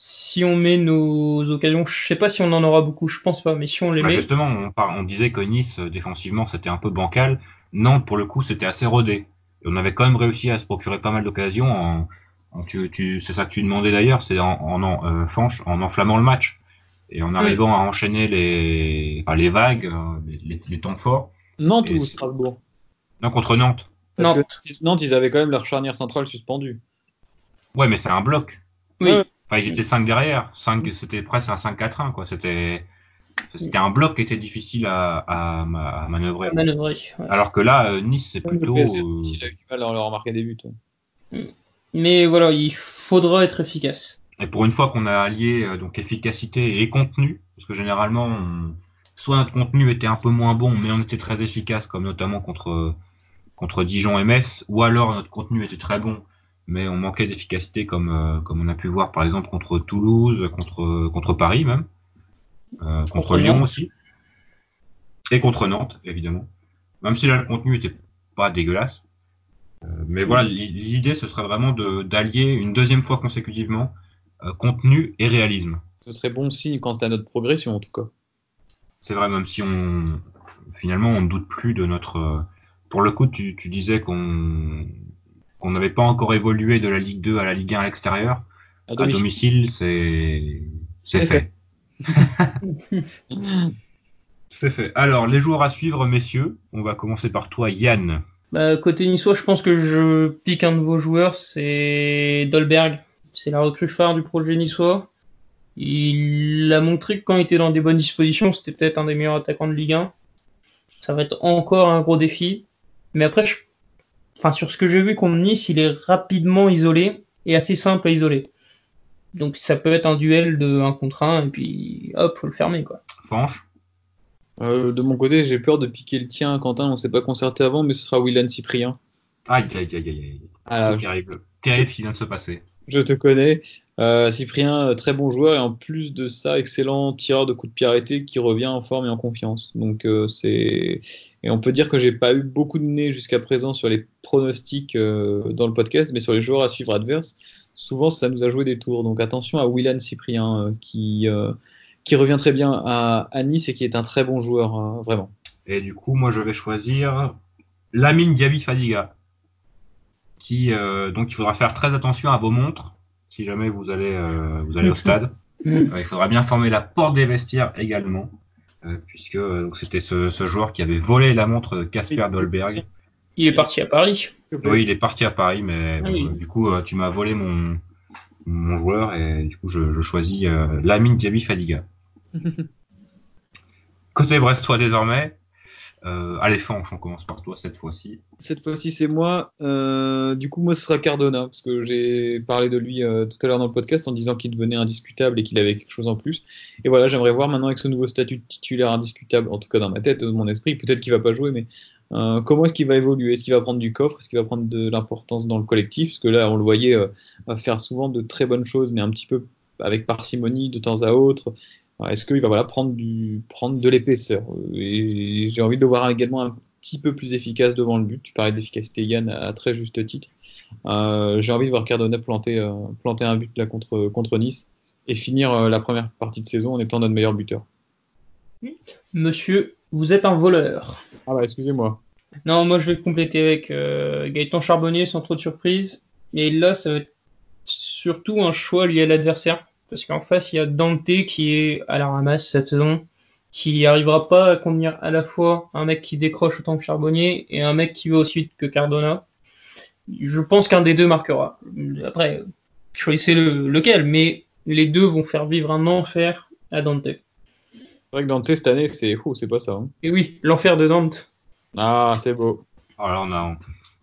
Si on met nos occasions, je sais pas si on en aura beaucoup, je pense pas, mais si on les bah, met. Justement, on, disait que Nice, euh, défensivement, c'était un peu bancal. Nantes, pour le coup, c'était assez rodé. Et on avait quand même réussi à se procurer pas mal d'occasions. En, c'est ça que tu demandais d'ailleurs, c'est en, en, euh, en enflammant le match et en arrivant à enchaîner les, enfin, les vagues, euh, les, les, temps forts. Nantes ou Strasbourg? Non, contre Nantes. Parce Nantes. Que Nantes, ils avaient quand même leur charnière centrale suspendue. Ouais, mais c'est un bloc. Oui. Enfin, ils étaient 5 derrière. 5, c'était presque un 5-4-1, quoi. C'était, c'était un bloc qui était difficile à, à, à manœuvrer. manœuvrer Alors que là, euh, Nice, c'est plutôt. Euh... il a eu du mal à leur remarquer des buts. Mais voilà, il faudra être efficace. Et pour une fois qu'on a allié euh, donc efficacité et contenu, parce que généralement, soit notre contenu était un peu moins bon, mais on était très efficace, comme notamment contre contre Dijon et Metz, ou alors notre contenu était très bon, mais on manquait d'efficacité, comme euh, comme on a pu voir par exemple contre Toulouse, contre contre Paris même, euh, contre, Lyon aussi, et contre Nantes évidemment. Même si là le contenu était pas dégueulasse. mais voilà, l'idée ce serait vraiment d'allier une deuxième fois consécutivement euh, contenu et réalisme. Ce serait bon signe quand c'est à notre progression en tout cas. C'est vrai, même si on finalement on ne doute plus de notre. Euh, pour le coup, tu, disais qu'on qu'on n'avait pas encore évolué de la Ligue 2 à la Ligue 1 à l'extérieur. À domicile, c'est c'est fait. (laughs) c'est fait. Alors, les joueurs à suivre, messieurs. On va commencer par toi, Yann. Bah, côté niçois, je pense que je pique un de vos joueurs, c'est Dolberg. C'est la recrue phare du projet niçois. Il a montré que quand il était dans des bonnes dispositions, c'était peut-être un des meilleurs attaquants de Ligue 1. Ça va être encore un gros défi. Mais après, enfin, sur ce que j'ai vu contre Nice, il est rapidement isolé et assez simple à isoler. Donc ça peut être un duel de 1 contre 1 et puis hop, faut le fermer quoi. Franche euh, De mon côté, j'ai peur de piquer le tien, Quentin. On s'est pas concerté avant, mais ce sera Willan Cyprien. Aïe, aïe, aïe, aïe. Ah, terrible. Terrible ce qui vient de se passer je te connais. Euh, Cyprien, très bon joueur et en plus de ça, excellent tireur de coups de pied arrêtés qui revient en forme et en confiance. Donc euh, c'est et on peut dire que j'ai pas eu beaucoup de nez jusqu'à présent sur les pronostics euh, dans le podcast, mais sur les joueurs à suivre adverses, souvent ça nous a joué des tours. Donc attention à Willan Cyprien qui qui revient très bien à, Nice et qui est un très bon joueur hein, vraiment. Et du coup, moi je vais choisir Lamine Diaby Fadiga qui euh, donc il faudra faire très attention à vos montres si jamais vous allez euh, vous allez au stade. (laughs) Euh, il faudra bien former la porte des vestiaires également, puisque c'était ce, ce, joueur qui avait volé la montre de Casper Dolberg. Il est parti à Paris. Oui, il est parti à Paris, mais ah du coup tu m'as volé mon mon joueur et du coup je, je choisis Lamine Diaby Fadiga. (laughs) Côté Brestois désormais, euh, allez, Fanch, on commence par toi cette fois-ci. Cette fois-ci, c'est moi. Euh, du coup, moi, ce sera Cardona, parce que j'ai parlé de lui euh, tout à l'heure dans le podcast en disant qu'il devenait indiscutable et qu'il avait quelque chose en plus. Et voilà, j'aimerais voir maintenant avec ce nouveau statut de titulaire indiscutable, en tout cas dans ma tête, dans mon esprit, peut-être qu'il va pas jouer, mais comment est-ce qu'il va évoluer? Est-ce qu'il va prendre du coffre? Est-ce qu'il va prendre de l'importance dans le collectif? Parce que là, on le voyait faire souvent de très bonnes choses, mais un petit peu avec parcimonie de temps à autre. Est-ce qu'il va voilà, prendre, du, prendre de l'épaisseur? Et j'ai envie de le voir également un petit peu plus efficace devant le but. Tu parlais d'efficacité, Yann, à, très juste titre. Euh, j'ai envie de voir Cardona planter, euh, planter un but là contre, contre Nice et finir euh, la première partie de saison en étant notre meilleur buteur. Monsieur, vous êtes un voleur. Ah bah excusez-moi. Non, moi je vais compléter avec Gaëtan Charbonnier sans trop de surprise. Et là, ça va être surtout un choix lié à l'adversaire. Parce qu'en face, il y a Dante qui est à la ramasse cette saison, qui arrivera pas à contenir à la fois un mec qui décroche autant que Charbonnier et un mec qui va aussi vite que Cardona. Je pense qu'un des deux marquera. Après, choisissez le, lequel, mais les deux vont faire vivre un enfer à Dante. C'est vrai que Dante cette année, c'est c'est pas ça. Hein. Et oui, l'enfer de Dante. Ah, c'est beau. Alors on a,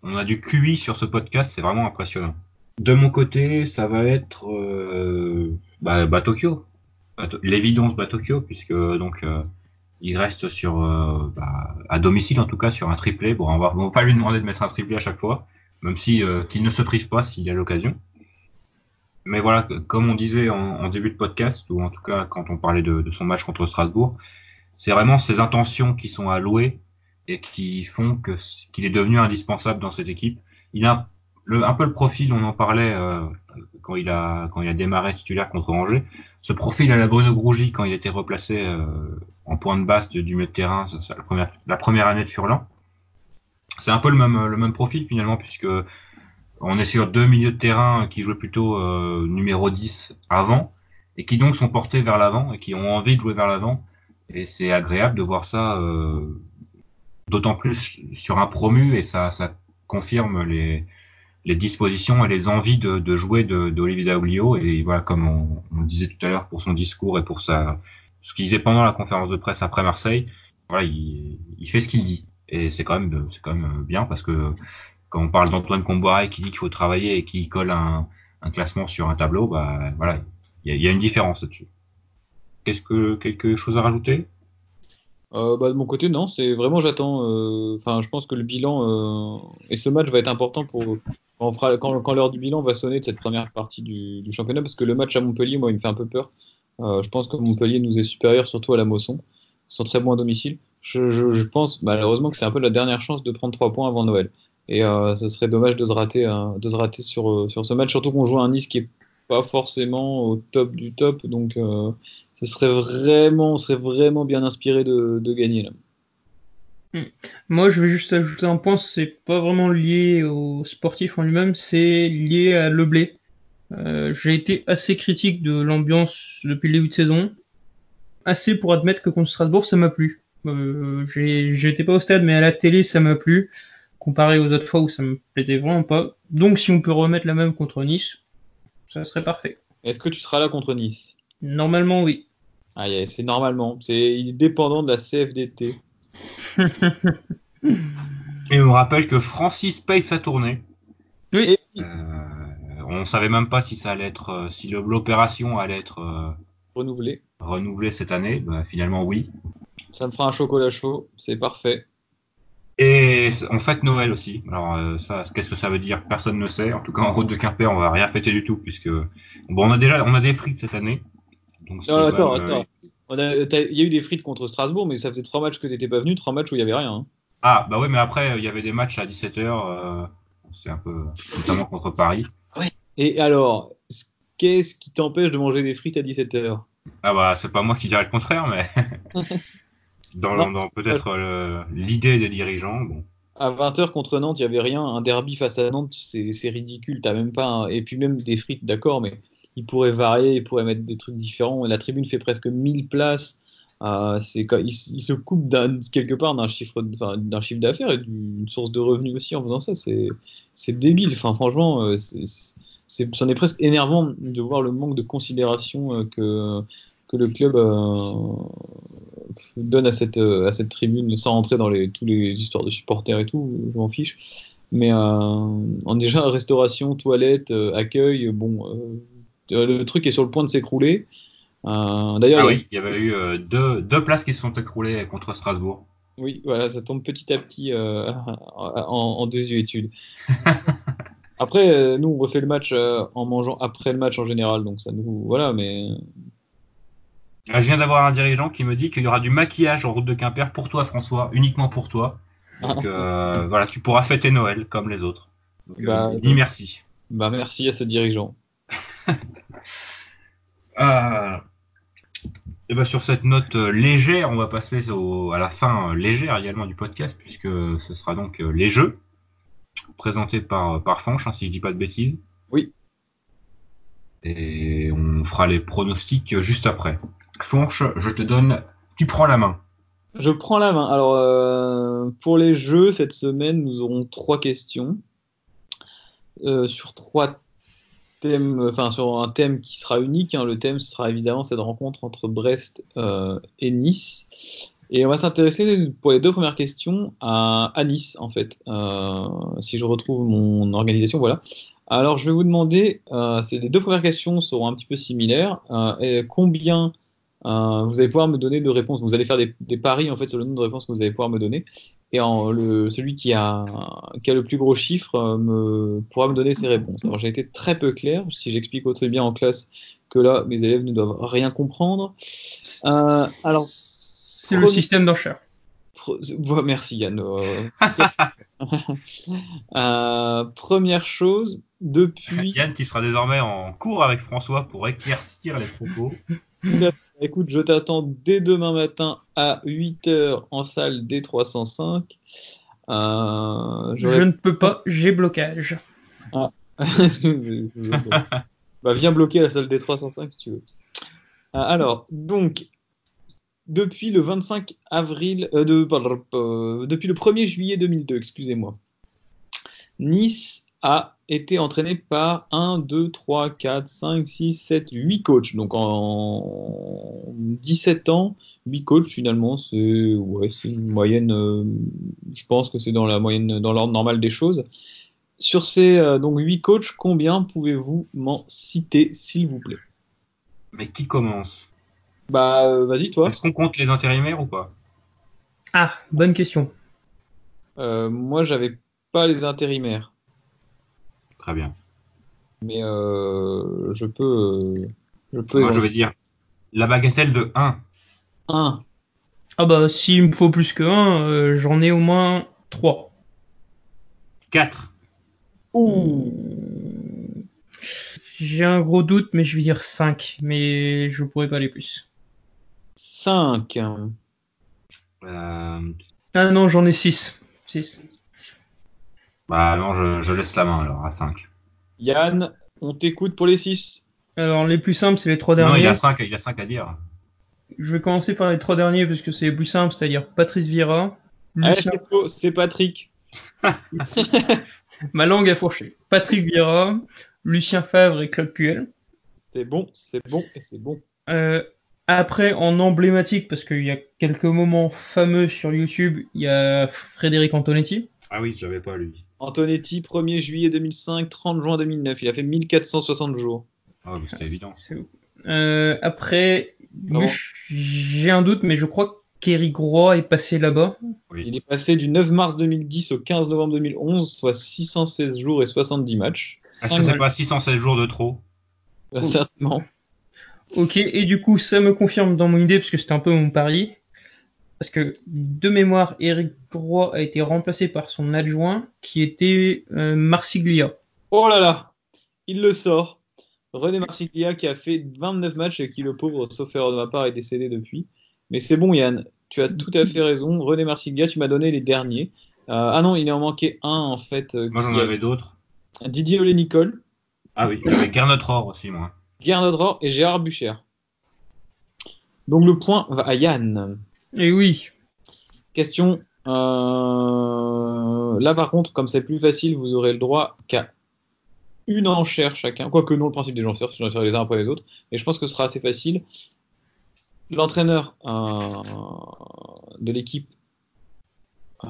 on a du QI sur ce podcast, c'est vraiment impressionnant. De mon côté, ça va être euh, bah, bah, Tokyo. L'évidence bah, Tokyo, puisque donc euh, il reste sur euh, bah, à domicile en tout cas sur un triplé. Bon, on va, va pas lui demander de mettre un triplé à chaque fois, même si euh, qu'il ne se prive pas s'il a l'occasion. Mais voilà, comme on disait en, début de podcast, ou en tout cas quand on parlait de, de son match contre Strasbourg, c'est vraiment ses intentions qui sont allouées et qui font que qu'il est devenu indispensable dans cette équipe. Il a le, un peu le profil, on en parlait euh, quand il a quand il a démarré titulaire contre Angers. Ce profil à la Bruno Grougy quand il était replacé euh, en point de base du milieu de terrain, ça, la, première, la première année de Furlan. C'est un peu le même le même profil finalement puisque on est sur deux milieux de terrain qui jouaient plutôt euh, numéro 10 avant et qui donc sont portés vers l'avant et qui ont envie de jouer vers l'avant. Et c'est agréable de voir ça, euh, d'autant plus sur un promu et ça, ça confirme les, les dispositions et les envies de, de jouer d'Olivier Dauglio. Et voilà, comme on, on, le disait tout à l'heure pour son discours et pour sa, ce qu'il disait pendant la conférence de presse après Marseille, voilà, il, il fait ce qu'il dit. Et c'est quand même, c'est quand même bien parce que quand on parle d'Antoine Comboiré qui dit qu'il faut travailler et qui colle un, un, classement sur un tableau, bah voilà, il y y a, une différence là-dessus. Qu'est-ce que quelque chose à rajouter? Euh, bah, de mon côté, non, c'est vraiment j'attends. Enfin, euh, je pense que le bilan euh, et ce match va être important pour quand, fera, quand, quand l'heure du bilan va sonner de cette première partie du, du, championnat, parce que le match à Montpellier, moi, il me fait un peu peur. je pense que Montpellier nous est supérieur, surtout à la Mosson. Ils sont très bons à domicile. Je, je, je pense malheureusement que c'est un peu la dernière chance de prendre trois points avant Noël. Et ce serait dommage de se rater, de se rater sur, sur ce match, surtout qu'on joue un Nice qui est pas forcément au top du top, donc ce serait vraiment, on serait vraiment bien inspiré de, de gagner là. Hmm. Moi, je vais juste ajouter un point, c'est pas vraiment lié au sportif en lui-même, c'est lié à Le Blé. Euh, J'ai été assez critique de l'ambiance depuis le début de saison, assez pour admettre que contre Strasbourg, ça m'a plu. Euh, J'étais pas au stade, mais à la télé, ça m'a plu, comparé aux autres fois où ça me plaisait vraiment pas. Donc, si on peut remettre la même contre Nice, ça serait parfait. Est-ce que tu seras là contre Nice? Normalement, oui. Ah, c'est normalement. C'est dépendant de la CFDT. (laughs) Et on rappelle que Francis paye sa tournée. Oui. Euh, on savait même pas si ça allait être, euh, si l'opération allait être euh, renouvelée. Renouvelée cette année. Bah, finalement, oui. Ça me fera un chocolat chaud. C'est parfait. Et on fête Noël aussi. Alors euh, ça, qu'est-ce que ça veut dire? Personne ne sait. En tout cas, en route de Quimper, on va rien fêter du tout puisque bon, on a déjà, on a des frites cette année. Donc, non, attends, attends. Il y a eu des frites contre Strasbourg, mais ça faisait trois matchs que t'étais pas venu, trois matchs où il y avait rien. Hein. Ah bah oui, mais après il y avait des matchs à 17h. Euh, c'est un peu, notamment contre Paris. Oui. Et alors, qu'est-ce qui t'empêche de manger des frites à 17h Ah bah c'est pas moi qui dirais le contraire, mais. (laughs) dans, dans peut-être l'idée des dirigeants. Bon. À 20h contre Nantes, il n'y avait rien. Un derby face à Nantes, c'est ridicule. T'as même pas. Un... Et puis même des frites, d'accord, mais il pourrait varier, il pourrait mettre des trucs différents. La tribune fait presque 1000 places. Euh, il, se coupe quelque part d'un chiffre d'affaires et d'une source de revenus aussi en faisant ça. C'est débile. Enfin, franchement, euh, c'est c'en est presque énervant de voir le manque de considération euh, que que le club donne à cette, tribune sans rentrer dans les, tous les histoires de supporters et tout, je m'en fiche. Mais en déjà restauration, toilette, accueil, bon, le truc est sur le point de s'écrouler. D'ailleurs, ah oui, il y avait eu deux, deux places qui se sont écroulées contre Strasbourg. Oui, voilà, ça tombe petit à petit (laughs) en, en, désuétude. (laughs) Après, nous, on refait le match en mangeant après le match en général, donc ça nous, voilà, mais je viens d'avoir un dirigeant qui me dit qu'il y aura du maquillage en route de Quimper pour toi, François, uniquement pour toi. Donc (laughs) euh, voilà, tu pourras fêter Noël comme les autres. Donc, bah, euh, dis merci. Bah merci à ce dirigeant. (laughs) euh, et bah sur cette note légère, on va passer au, à la fin légère également du podcast puisque ce sera donc les jeux présentés par par Fanch, hein, si je dis pas de bêtises. Oui. Et on fera les pronostics juste après. Fonche, je te donne, tu prends la main. Je prends la main. Alors, euh, pour les jeux, cette semaine, nous aurons trois questions euh, sur trois sur un thème qui sera unique. Hein. Le thème, sera évidemment cette rencontre entre Brest euh, et Nice. Et on va s'intéresser pour les deux premières questions à, Nice, en fait. Euh, si je retrouve mon organisation, voilà. Alors, je vais vous demander, euh, les deux premières questions seront un petit peu similaires. Euh, combien vous allez pouvoir me donner de réponses? Vous allez faire des, des, paris en fait sur le nombre de réponses que vous allez pouvoir me donner. Et en, le, celui qui a, qui a le plus gros chiffre euh, me, pourra me donner ses réponses. Alors j'ai été très peu clair. Si j'explique autrement bien en classe que là, mes élèves ne doivent rien comprendre. Euh, alors, c'est le système d'enchère. Merci Yann. (laughs) euh, première chose, depuis. Yann qui sera désormais en cours avec François pour éclaircir les propos. Écoute, je t'attends dès demain matin à 8h en salle D305. Euh, je ne peux pas, j'ai blocage. Ah. (laughs) bah, viens bloquer la salle D305 si tu veux. Euh, alors, donc, depuis le 25 avril, euh, de, euh, depuis le 1er juillet 2002, excusez-moi, Nice a été entraîné par 1, 2, 3, 4, 5, 6, 7, 8 coachs. Donc en 17 ans, 8 coachs finalement, c'est ouais, une moyenne, euh, je pense que c'est dans la moyenne, dans l'ordre normal des choses. Sur ces euh, donc 8 coachs, combien pouvez-vous m'en citer, s'il vous plaît? Mais qui commence? Bah euh, vas-y toi. Est-ce qu'on compte les intérimaires ou pas? Ah, bonne question. moi j'avais pas les intérimaires. Très bien. Mais euh, je peux. Je peux. Moi, je vais dire la bagatelle de 1. 1. Ah bah, s'il me faut plus que 1, euh, j'en ai au moins 3. 4. Ouh. J'ai un gros doute, mais je vais dire 5. Mais je pourrais pas aller plus. 5. Euh... Ah non, j'en ai 6. 6. Bah non, je, je, laisse la main alors à 5. Yann, on t'écoute pour les 6. Alors les plus simples, c'est les trois derniers. Non, il y a 5, il y a 5 à dire. Je vais commencer par les trois derniers parce que c'est les plus simples, c'est-à-dire Patrice Vieira. Lucien... Ah, c'est Patrick. (laughs) (laughs) Ma langue a fourché. Patrick Vieira, Lucien Favre et Claude Puel. C'est bon, c'est bon et c'est bon. Euh, après, en emblématique, parce qu'il y a quelques moments fameux sur YouTube, il y a Frédéric Antonetti. Ah oui, j'avais pas lui. Antonetti, 1er juillet 2005, 30 juin 2009. Il a fait 1460 jours. Ah, c'était évident. Euh, après, j'ai un doute, mais je crois que Kerry Groix est passé là-bas. Oui. Il est passé du 9 mars 2010 au 15 novembre 2011, soit 616 jours et 70 matchs. Est-ce que c'est pas 616 jours de trop euh, Certainement. Ok, et du coup, ça me confirme dans mon idée, parce que c'était un peu mon pari. Parce que de mémoire, Eric Roy a été remplacé par son adjoint qui était euh, Marsiglia. Oh là là, il le sort. René Marsiglia qui a fait 29 matchs et qui, le pauvre, sauf erreur de ma part, est décédé depuis. Mais c'est bon, Yann, tu as tout à fait raison. René Marsiglia, tu m'as donné les derniers. Euh, ah non, il en manquait un en fait. Euh, moi j'en avais d'autres. Didier Olé Nicole. Ah oui, j'avais Gernot Rohr aussi, moi. Gernot Rohr et Gérard Bucher. Donc le point va à Yann. Et oui. Question. Euh, là, par contre, comme c'est plus facile, vous aurez le droit qu'à une enchère chacun. Quoique non, le principe des enchères, c'est j'en les uns après les autres. Et je pense que ce sera assez facile. L'entraîneur euh, de l'équipe euh,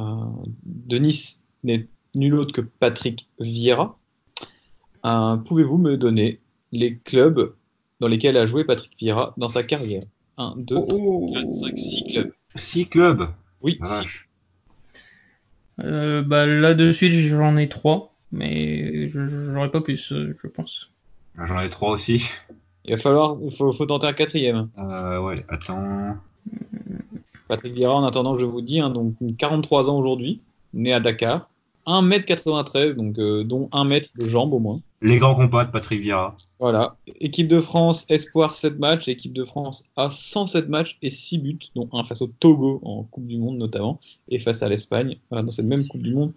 de Nice n'est nul autre que Patrick Vieira. Pouvez-vous me donner les clubs dans lesquels a joué Patrick Vieira dans sa carrière? 1, 2, 3, 4, 5, 6 clubs. 6 clubs Oui, Ah, 6. Euh, bah, là de suite, j'en ai 3. Mais je- j'aurais pas plus, euh, je pense. J'en avais 3 aussi. Il va falloir, il faut, faut tenter un quatrième. Euh, ouais, attends. Patrick Vieira, en attendant, je vous dis, hein, donc 43 ans aujourd'hui, né à Dakar, 1m93, donc euh, dont 1 mètre de jambe au moins. Les grands compas de Patrick Vieira. Voilà. Équipe de France, Espoir 7 matchs. Équipe de France a 107 matchs et 6 buts, dont un face au Togo en Coupe du Monde notamment, et face à l'Espagne euh, dans cette même Coupe du Monde.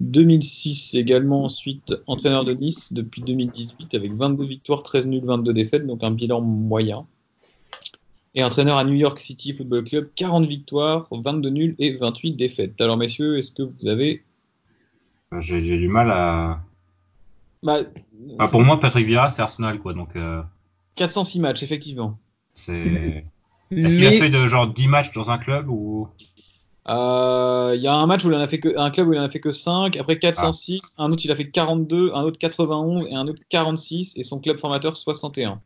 2006 également ensuite entraîneur de Nice depuis 2018 avec 22 victoires, 13 nuls, 22 défaites, donc un bilan moyen. Et entraîneur à New York City Football Club, 40 victoires, 22 nuls et 28 défaites. Alors messieurs, est-ce que vous avez... J'ai du mal à. Bah, Enfin, pour moi, Patrick Vieira, c'est Arsenal, quoi. Donc, euh, 406 matchs, effectivement. c'est. Est-ce qu'il a fait de genre 10 matchs dans un club ou? Euh, Il y a un match où il en a fait que un club où il en a fait que 5, après 406, un autre il a fait 42, un autre 91 et un autre 46 et son club formateur 61.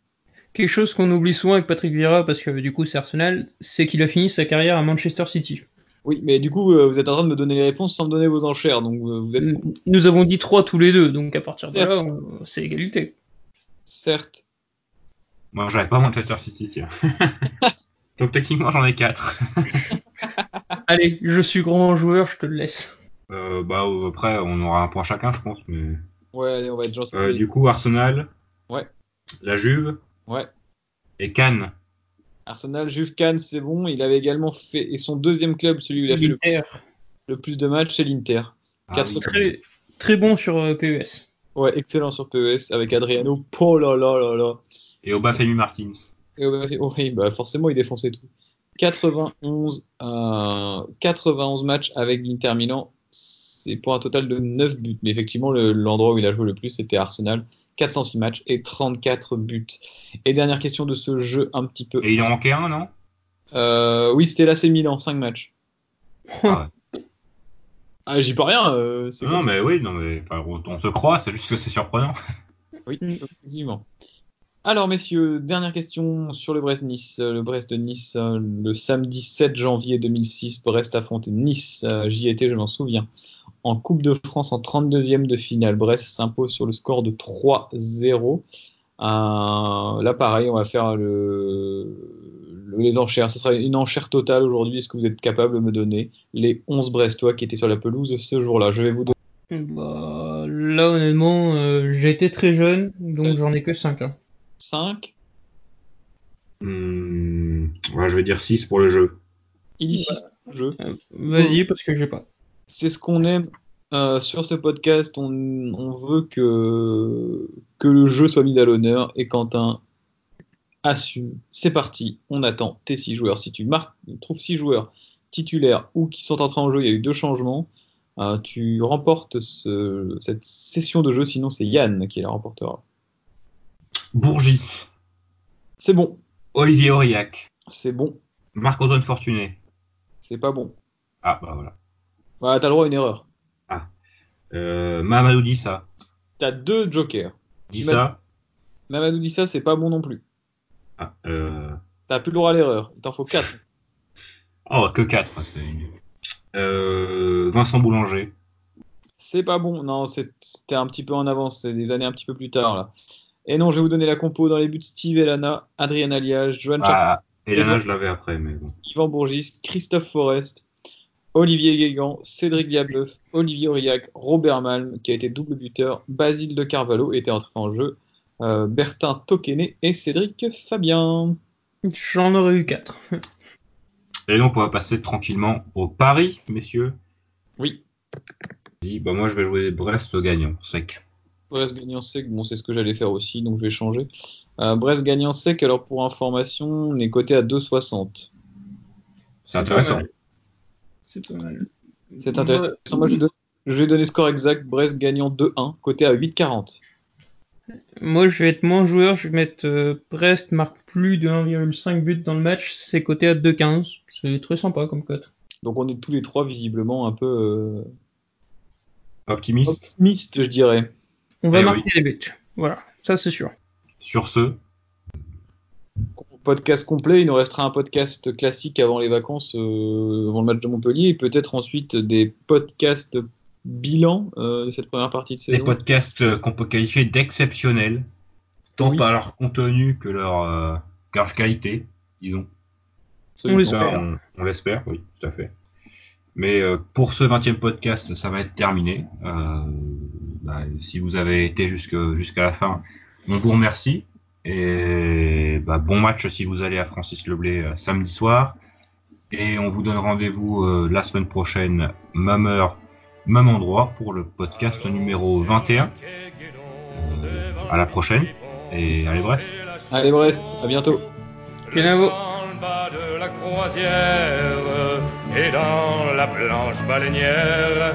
quelque chose qu'on oublie souvent avec Patrick Vieira, parce que du coup c'est Arsenal, c'est qu'il a fini sa carrière à Manchester City. Oui, mais du coup, euh, vous êtes en train de me donner les réponses sans me donner vos enchères. Donc, euh, vous êtes. Nous avons dit trois tous les deux, donc à partir de là, on- c'est égalité. Certes. Moi, j'avais pas Manchester City, tiens. (laughs) Donc techniquement, j'en ai quatre. (laughs) Allez, je suis grand joueur, je te le laisse. Euh, bah après, on aura un point chacun, je pense. Mais Ouais, allez, on va être gentil. euh, du coup, Arsenal. Ouais. La Juve Ouais. et Cannes. Arsenal, Juve, Cannes, c'est bon. Il avait également fait. Et son deuxième club, celui où il a fait le, plus de matchs, c'est l'Inter. Ah oui. très, très bon sur euh, PES. Ouais, excellent sur PES avec Adriano. Oh là là là là. Et Obafemi Martins. Et ouais, oh oui, bah forcément, il défonçait tout. 91, euh, 91 matchs avec l'Inter Milan. C'est pour un total de 9 buts. Mais effectivement, le- l'endroit où il a joué le plus, c'était Arsenal. 406 matchs et 34 buts. Et dernière question de ce jeu, un petit peu. Et il en manquait un, non? Euh, oui, c'était l'AC Milan, 5 matchs. Ah Ah, j'y peux rien. euh, Non, ça. mais oui, non, mais enfin, on, se croit, c'est juste que c'est surprenant. Oui, effectivement. Alors, messieurs, dernière question sur le Brest-Nice. Le Brest de Nice, euh, le samedi 7 janvier 2006, Brest affrontait Nice. Euh, J'y étais, je m'en souviens. En Coupe de France, en 32e de finale, Brest s'impose sur le score de 3-0. Euh, là, pareil, on va faire le, le- les enchères. Ce sera une enchère totale aujourd'hui. Est-ce que vous êtes capable de me donner les 11 Brestois qui étaient sur la pelouse ce jour-là? Je vais vous donner Bah, là, honnêtement, euh, j'ai été très jeune, donc j'en ai que 5. 5. Hmm, ouais, je vais dire 6 pour le jeu. Il y jeu. Vas-y, parce que j'ai pas. C'est ce qu'on aime euh, sur ce podcast. On, on veut que, que le jeu soit mis à l'honneur. Et Quentin assume. C'est parti. On attend tes six joueurs. Si tu marques, trouves six joueurs titulaires ou qui sont entrés en jeu, il y a eu deux changements. euh, tu remportes ce- cette session de jeu. Sinon, c'est Yann qui la remportera. Bourgis, C'est bon. Olivier Aurillac, C'est bon. Marc-Antoine Fortuné. C'est pas bon. Ah, bah voilà. Bah, t'as le droit à une erreur. Euh, Mamadou Dissa. T'as deux jokers. Dissa. Mamadou dit ça, c'est pas bon non plus. Ah, euh... T'as plus le droit à l'erreur. Il t'en faut quatre. (laughs) Oh, que 4, c'est euh, Vincent Boulanger. C'est pas bon. Non, c'est- c'était un petit peu en avance. C'est des années un petit peu plus tard, là. Et non, je vais vous donner la compo dans les buts Steve Elana, Adrien Alliage, Johan Ah, Edouard- je l'avais après, mais bon. Yvan Bourgis, Christophe Forest, Olivier Guégan, Cédric Diableuf, Olivier Aurillac, Robert Malm, qui a été double buteur, Basile de Carvalho était entré en jeu, euh, Bertin Toquené et Cédric Fabien. J'en aurais eu 4. (laughs) Et donc, on va passer tranquillement au pari, messieurs. Oui, Dis, Bah, moi, je vais jouer Brest gagnant, sec. Brest gagnant sec, bon, c'est ce que j'allais faire aussi, donc je vais changer. Euh, Brest gagnant sec, alors pour information, on est coté à 2,60. C'est intéressant. C'est pas mal. C'est intéressant. Moi, je, vais don- je vais donner score exact. Brest gagnant 2-1, côté à 8,40. Moi, je vais être moins joueur, je vais mettre euh, Brest marque plus de 1,5 buts dans le match, c'est coté à 2,15. C'est très sympa comme cote. Donc on est tous les trois visiblement un peu euh, Optimiste. optimistes, je dirais. On va Eh marquer les buts. Voilà, ça c'est sûr. Sur ce, Podcast complet, il nous restera un podcast classique avant les vacances, euh, avant le match de Montpellier, et peut-être ensuite des podcasts bilan euh, de cette première partie de des saison. podcasts euh, qu'on peut qualifier d'exceptionnels, tant Oui. par leur contenu que leur, euh, que leur qualité, disons. On l'espère. on, on l'espère, oui, tout à fait. Mais euh, pour ce 20e podcast, ça va être terminé. Euh, bah, si vous avez été jusqu'à la fin, on vous remercie. Et bah, bon match si vous allez à Francis Leblay euh, samedi soir. Et on vous donne rendez-vous euh, la semaine prochaine, même heure, même endroit, pour le podcast numéro 21. Euh, à la prochaine. Et allez, bref. Allez Brest, à bientôt. Kenavo. Dans le bas de la croisière et dans la planche baleinière,